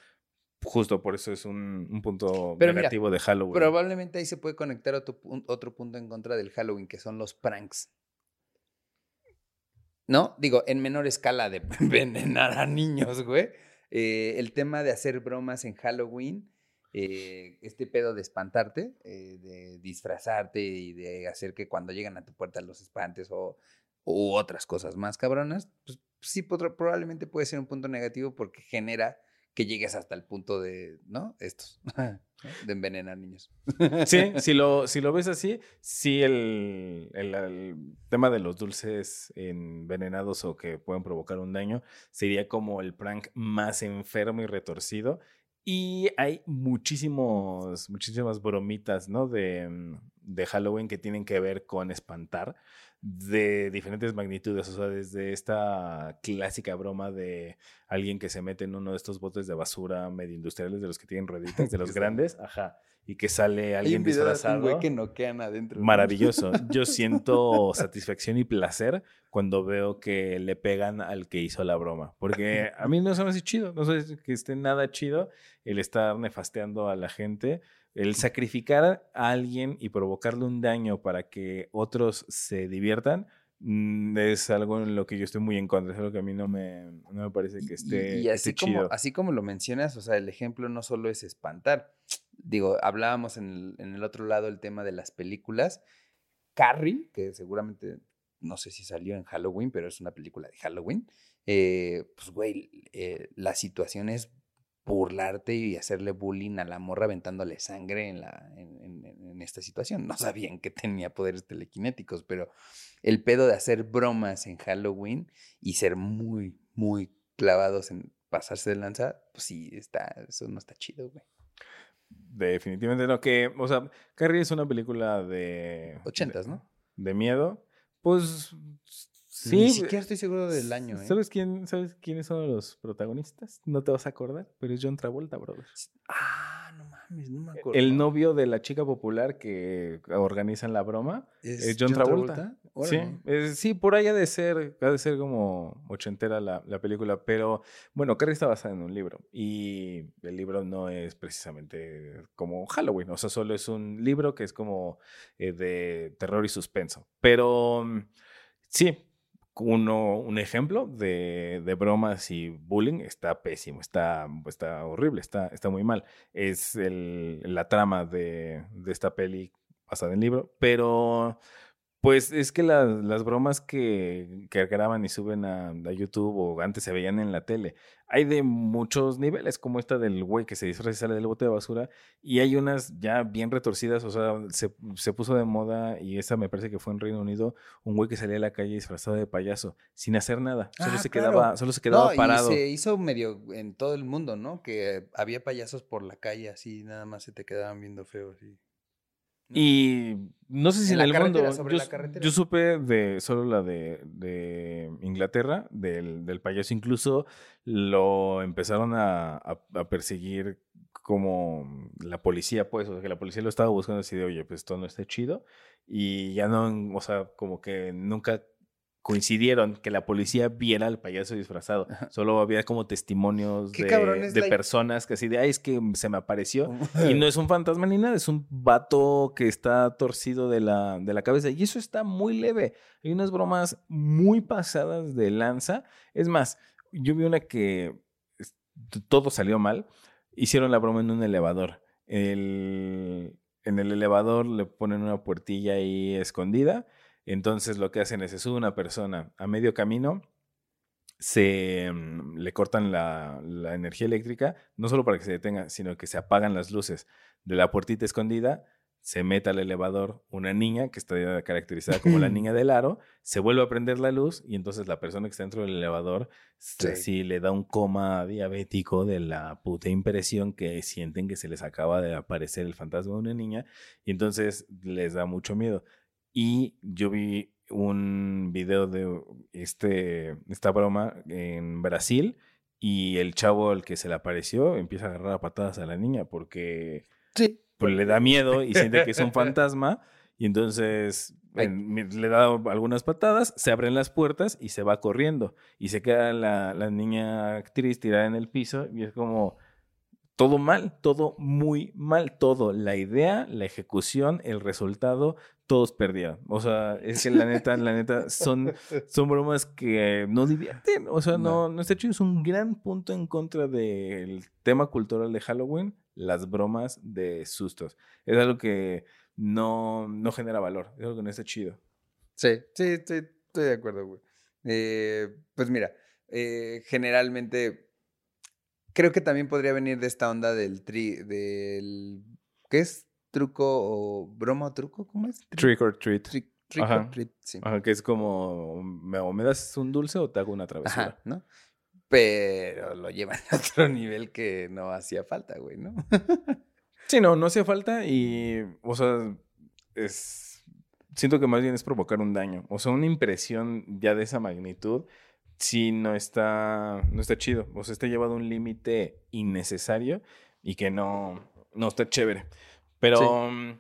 justo por eso es un, un punto Pero mira, negativo de Halloween. Probablemente ahí se puede conectar otro, otro punto en contra del Halloween, que son los pranks. ¿No? Digo, en menor escala de envenenar a niños, güey. Eh, el tema de hacer bromas en Halloween, eh, este pedo de espantarte, eh, de disfrazarte y de hacer que cuando llegan a tu puerta los espantes o u otras cosas más cabronas, pues sí, probablemente puede ser un punto negativo porque genera que llegues hasta el punto de, ¿no? Estos, de envenenar niños. Sí, si lo, si lo ves así, sí el, el- el tema de los dulces envenenados o que pueden provocar un daño sería como el prank más enfermo y retorcido. Y hay muchísimos, muchísimas bromitas, ¿no? De, mm, de Halloween que tienen que ver con espantar de diferentes magnitudes, o sea, desde esta clásica broma de alguien que se mete en uno de estos botes de basura medio industriales de los que tienen rueditas, de los grandes, ajá, y que sale alguien de un disfrazado. güey que noquean adentro. ¿no? Maravilloso. Yo siento satisfacción y placer cuando veo que le pegan al que hizo la broma. Porque a mí no se me hace chido. No sé que esté nada chido el estar nefasteando a la gente. El sacrificar a alguien y provocarle un daño para que otros se diviertan mm, es algo en lo que yo estoy muy en contra. Es algo que a mí no me, no me parece que esté, y, así, esté como, así como lo mencionas, o sea, el ejemplo no solo es espantar. Digo, hablábamos en el, en el otro lado el tema de las películas. Carrie, que seguramente, no sé si salió en Halloween, pero es una película de Halloween. eh, pues, güey, eh, la situación es burlarte y hacerle bullying a la morra aventándole sangre en, la, en, en- en esta situación. No sabían que tenía poderes telequinéticos, pero el pedo de hacer bromas en Halloween y ser muy, muy clavados en pasarse de lanza, pues sí, está, eso no está chido, güey. Definitivamente no. Que, o sea, Carrie es una película de... Ochentas, ¿no? De miedo. Pues sí. Ni siquiera estoy seguro del año, ¿eh? ¿Sabes, quién, ¿Sabes quiénes son los protagonistas? No te vas a acordar, pero es John Travolta, brother. Ah, no mames, no me acuerdo. El novio de la chica popular que organizan la broma es John, Travolta. Sí, sí, por ahí ha de ser, ha de ser como ochentera la, la película, pero bueno, Carrie está basada en un libro y el libro no es precisamente como Halloween, o sea, solo es un libro que es como eh, de terror y suspenso, pero mm, sí, uno, un ejemplo de, de, bromas y bullying está pésimo, está, está horrible, está, está muy mal. Es el, la trama de, de esta peli basada en libro, pero pues es que las bromas que, que, graban y suben a, YouTube o antes se veían en la tele, hay de muchos niveles, como esta del güey que se disfraza y sale del bote de basura, y hay unas ya bien retorcidas, o sea, se, se, puso de moda, y esa me parece que fue en Reino Unido, un güey que salía a la calle disfrazado de payaso, sin hacer nada, solo se quedaba, solo se quedaba parado. Y se hizo medio en todo el mundo, ¿no? Que había payasos por la calle, así, nada más se te quedaban viendo feos y... Y no sé si en, el mundo. Yo, supe de solo la de, de Inglaterra, del, del, payaso. Incluso lo empezaron a, a, perseguir como la policía, pues. O sea, que la policía lo estaba buscando así de, oye, pues esto no está chido. Y ya no, o sea, como que nunca coincidieron que la policía viera al payaso disfrazado. Solo había como testimonios de, personas que así de, ay, es que se me apareció. y no es un fantasma ni nada, es un vato que está torcido de la, de la cabeza. Y eso está muy leve. Hay unas bromas muy pasadas de lanza. Es más, yo vi una que todo salió mal. Hicieron la broma en un elevador. en el elevador le ponen una puertilla ahí escondida entonces lo que hacen es, se sube una persona a medio camino, se mm, le cortan la, energía eléctrica, no solo para que se detenga, sino que se apagan las luces de la puertita escondida, se mete al elevador una niña que está caracterizada como la niña del aro, se vuelve a prender la luz y entonces la persona que está dentro del elevador sí. le da un coma diabético de la puta impresión que sienten que se les acaba de aparecer el fantasma de una niña y entonces les da mucho miedo. Y yo vi un video de este, esta broma en Brasil y el chavo al que se le apareció empieza a agarrar a patadas a la niña porque pues, le da miedo y siente que es un fantasma y entonces le da algunas patadas, se abren las puertas y se va corriendo y se queda la, la niña actriz tirada en el piso y es como todo mal, todo muy mal, todo. La idea, la ejecución, el resultado, todos perdieron. O sea, es que la neta, la neta, son, son bromas que no divierten. O sea, no, no, está chido. Es un gran punto en contra del tema cultural de Halloween, las bromas de sustos. Es algo que no, no genera valor. Es algo que no está chido. Sí, sí, estoy, de acuerdo, güey. Eh, pues mira, eh, generalmente creo que también podría venir de esta onda del tri, del, ¿qué es? Truco o broma o truco, ¿cómo es? Trick or treat. Trick, or treat, sí. Ajá, que es como, me, o me das un dulce o te hago una travesura. Ajá, ¿no? Pero lo llevan a otro nivel que no hacía falta, güey, ¿no? sí, no, no hacía falta y, o sea, es, siento que más bien es provocar un daño. O sea, una impresión ya de esa magnitud sí no está, no está chido. O sea, está llevado a un límite innecesario y que no, no está chévere. Pero mm,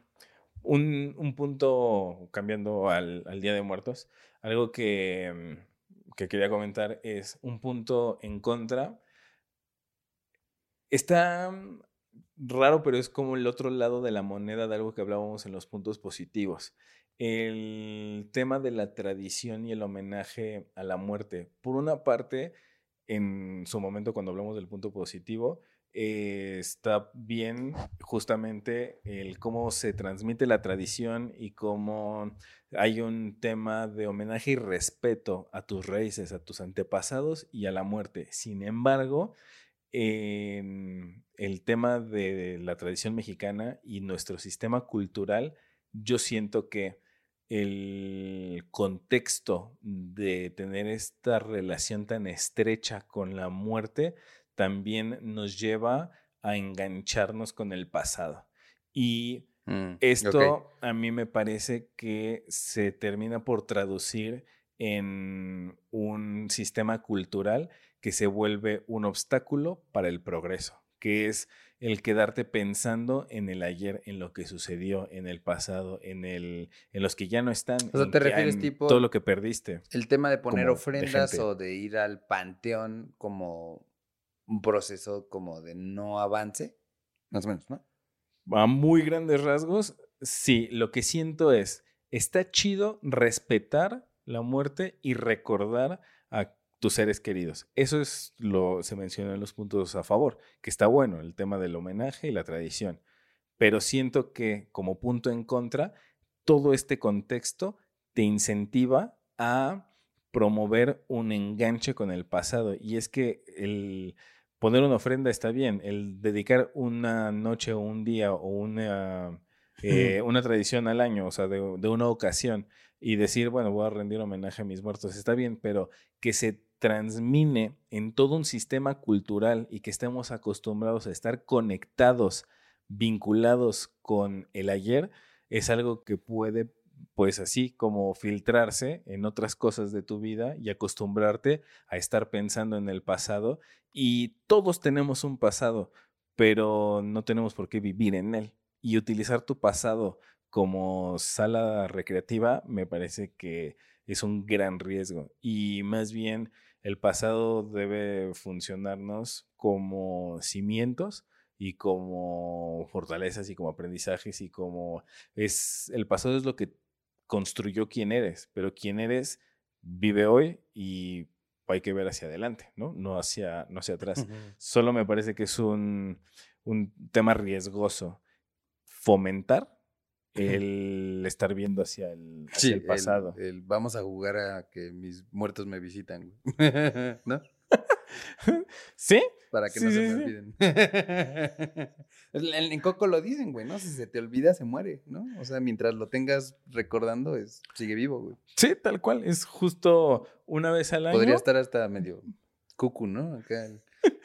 un, un, punto, cambiando al, al, Día de Muertos, algo que, mm, que quería comentar es un punto en contra. Está mm, raro, pero es como el otro lado de la moneda de algo que hablábamos en los puntos positivos el tema de la tradición y el homenaje a la muerte. Por una parte, en su momento cuando hablamos del punto positivo, eh, está bien justamente el cómo se transmite la tradición y cómo hay un tema de homenaje y respeto a tus raíces, a tus antepasados y a la muerte. Sin embargo, el tema de la tradición mexicana y nuestro sistema cultural, yo siento que el contexto de tener esta relación tan estrecha con la muerte también nos lleva a engancharnos con el pasado. Y mm, esto a mí me parece que se termina por traducir en un sistema cultural que se vuelve un obstáculo para el progreso, que es el quedarte pensando en el ayer, en lo que sucedió, en el pasado, en el, en los que ya no están. O sea, te refieres tipo todo lo que perdiste. El tema de poner ofrendas o de ir al panteón como un proceso como de no avance, más o menos, ¿no? A muy grandes rasgos, sí. Lo que siento es, está chido respetar la muerte y recordar a tus seres queridos. Eso es lo se menciona en los puntos a favor, que está bueno el tema del homenaje y la tradición. Pero siento que como punto en contra, todo este contexto te incentiva a promover un enganche con el pasado. Y es que el poner una ofrenda está bien, el dedicar una noche o un día o una, eh, una tradición al año, o sea, de, una ocasión, y decir, bueno, voy a rendir homenaje a mis muertos, está bien, pero que se transmine en todo un sistema cultural y que estemos acostumbrados a estar conectados, vinculados con el ayer, es algo que puede pues así como filtrarse en otras cosas de tu vida y acostumbrarte a estar pensando en el pasado. Y todos tenemos un pasado, pero no tenemos por qué vivir en él. Y utilizar tu pasado como sala recreativa me parece que es un gran riesgo. Y más bien el pasado debe funcionarnos como cimientos y como fortalezas y como aprendizajes y como es el pasado es lo que construyó quién eres, pero quién eres vive hoy y hay que ver hacia adelante, ¿no? No hacia, no hacia atrás. Solo me parece que es un, un tema riesgoso fomentar el estar viendo hacia el, pasado. El, vamos a jugar a que mis muertos me visitan, ¿no? ¿Sí? Para que no se me olviden. en Coco lo dicen, güey, ¿no? Si se te olvida, se muere, ¿no? O sea, mientras lo tengas recordando, es, sigue vivo, güey. Sí, tal cual. Es justo una vez al año. Podría estar hasta medio cucu, ¿no? Acá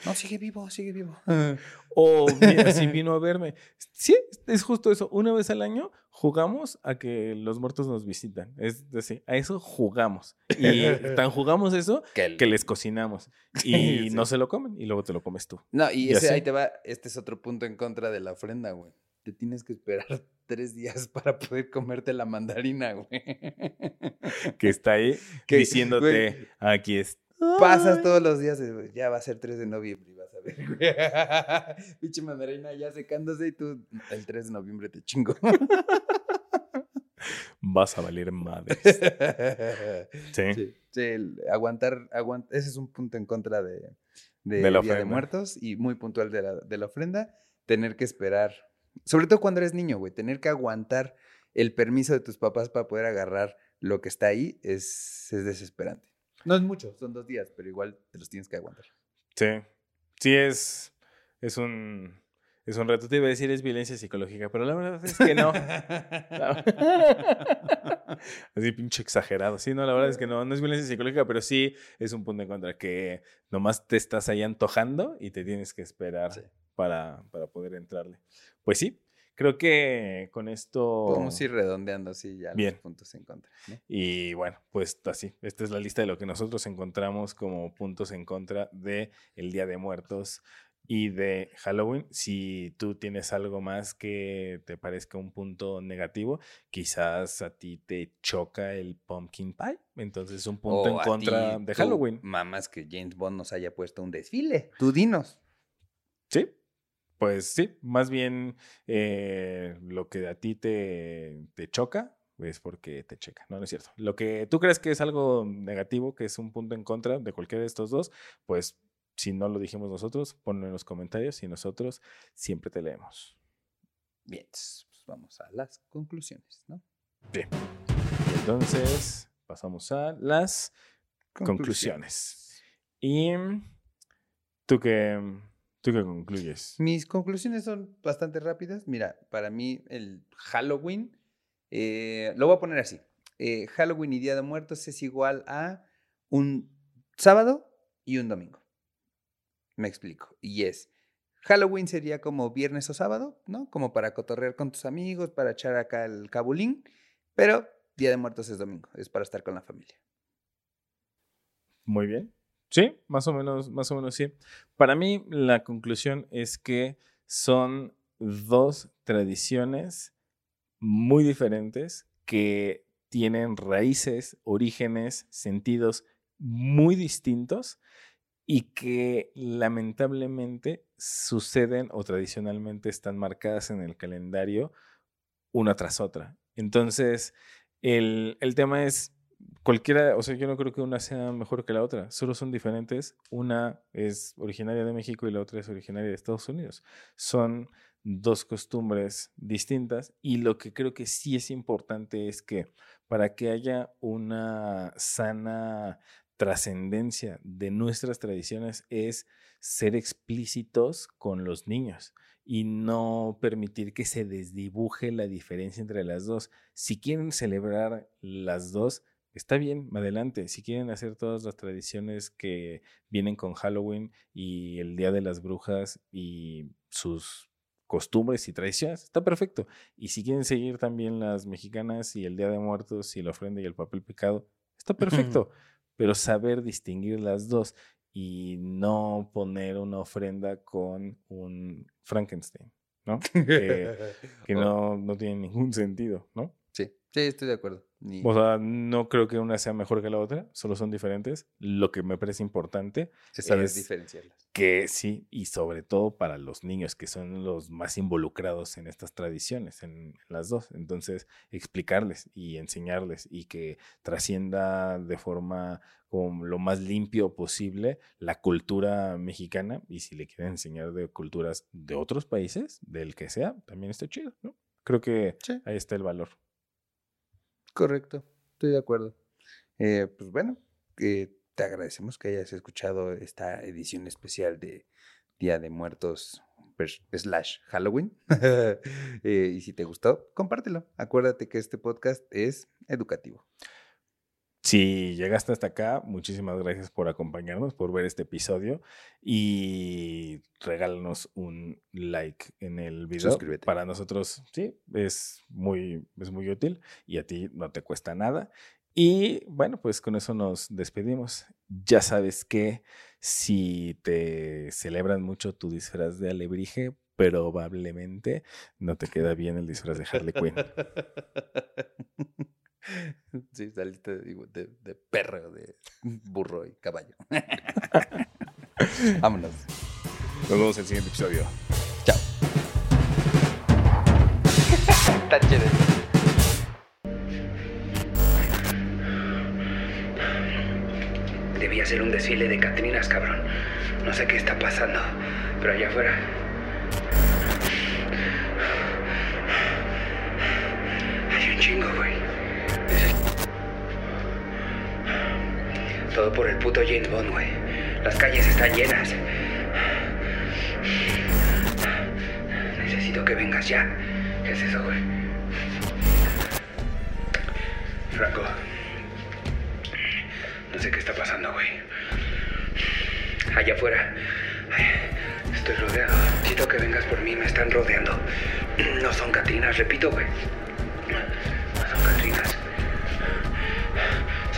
no, sigue vivo, sigue vivo. o si vino a verme. Sí, es justo eso. Una vez al año jugamos a que los muertos nos visitan. Es decir, a eso jugamos. Y tan jugamos eso que, les cocinamos. Y no se lo comen y luego te lo comes tú. No, y, ese, ahí te va. Este es otro punto en contra de la ofrenda, güey. Te tienes que esperar tres días para poder comerte la mandarina, güey. Que está ahí diciéndote, aquí está Pasas todos los días, ya va a ser 3 de noviembre y vas a ver, güey. Pinche mandarina ya secándose y tú el 3 de noviembre te chingo. Vas a valer madre. Sí. sí. aguantar, ese es un punto en contra de, de, la Día de Muertos y muy puntual de la, de la ofrenda. Tener que esperar, sobre todo cuando eres niño, güey, tener que aguantar el permiso de tus papás para poder agarrar lo que está ahí es, es desesperante. No es mucho, son dos días, pero igual te los tienes que aguantar. Sí, sí es, es un, es un reto. Te iba a decir es violencia psicológica, pero la verdad es que no. Así pinche exagerado. Sí, no, la verdad es que no, no es violencia psicológica, pero sí es un punto en contra que nomás te estás ahí antojando y te tienes que esperar para, para poder entrarle. Pues sí, Creo que con esto. Podemos ir redondeando así ya Bien. los puntos en contra. Y bueno, pues así. Esta es la lista de lo que nosotros encontramos como puntos en contra de el Día de Muertos y de Halloween. Si tú tienes algo más que te parezca un punto negativo, quizás a ti te choca el pumpkin pie. Entonces, un punto en contra de Halloween. Mamás que James Bond nos haya puesto un desfile. Tú dinos. Sí, pues sí, más bien eh, lo que a ti te, te choca es porque te checa, no, no es cierto. Lo que tú crees que es algo negativo, que es un punto en contra de cualquiera de estos dos, pues si no lo dijimos nosotros, ponlo en los comentarios y nosotros siempre te leemos. Bien, pues vamos a las conclusiones, ¿no? Bien. Entonces, pasamos a las conclusiones. Y tú que ¿Tú qué concluyes? Mis conclusiones son bastante rápidas. Mira, para mí el Halloween, eh, lo voy a poner así. Eh, Halloween y Día de Muertos es igual a un sábado y un domingo. Me explico. Y es, Halloween sería como viernes o sábado, ¿no? Como para cotorrear con tus amigos, para echar acá el cabulín. Pero Día de Muertos es domingo, es para estar con la familia. Muy bien. Sí, más o menos, más o menos sí. Para mí la conclusión es que son dos tradiciones muy diferentes que tienen raíces, orígenes, sentidos muy distintos y que lamentablemente suceden o tradicionalmente están marcadas en el calendario una tras otra. Entonces, el, el tema es cualquiera, o sea, yo no creo que una sea mejor que la otra, solo son diferentes. Una es originaria de México y la otra es originaria de Estados Unidos. Son dos costumbres distintas y lo que creo que sí es importante es que para que haya una sana trascendencia de nuestras tradiciones es ser explícitos con los niños y no permitir que se desdibuje la diferencia entre las dos. Si quieren celebrar las dos, está bien, adelante. Si quieren hacer todas las tradiciones que vienen con Halloween y el Día de las Brujas y sus costumbres y tradiciones, está perfecto. Y si quieren seguir también las mexicanas y el Día de Muertos y la ofrenda y el papel picado, está perfecto. Pero saber distinguir las dos y no poner una ofrenda con un Frankenstein, ¿no? que, que no, no tiene ningún sentido, ¿no? Sí, sí, estoy de acuerdo. O sea, no creo que una sea mejor que la otra, solo son diferentes. Lo que me parece importante es saber diferenciarlas. Que sí, y sobre todo para los niños, que son los más involucrados en estas tradiciones, en, las dos. Entonces, explicarles y enseñarles y que trascienda de forma como lo más limpio posible la cultura mexicana. Y si le quieren enseñar de culturas de otros países, del que sea, también está chido, ¿no? Creo que ahí está el valor. Correcto, estoy de acuerdo. Eh, pues bueno, te agradecemos que hayas escuchado esta edición especial de Día de Muertos slash Halloween. Eh, y si te gustó, compártelo. Acuérdate que este podcast es educativo. Si llegaste hasta acá, muchísimas gracias por acompañarnos, por ver este episodio y regálanos un like en el video. Suscríbete. Para nosotros, sí, es muy, es muy útil y a ti no te cuesta nada. Y bueno, pues con eso nos despedimos. Ya sabes que si te celebran mucho tu disfraz de alebrije, probablemente no te queda bien el disfraz de Harley Quinn. Sí, saliste de, de, perro, de burro y caballo. Vámonos. Nos vemos en el siguiente episodio. Chao. Está chévere. Debía ser un desfile de Catrinas, cabrón. No sé qué está pasando, pero allá afuera hay un chingo, güey. Todo por el puto James Bond, güey. Las calles están llenas. Necesito que vengas ya. ¿Qué es eso, güey? Franco. No sé qué está pasando, güey. Allá afuera. Estoy rodeado. Necesito que vengas por mí. Me están rodeando. No son Catrinas, repito, güey.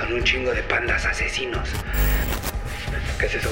Son un chingo de pandas asesinos. ¿Qué es eso?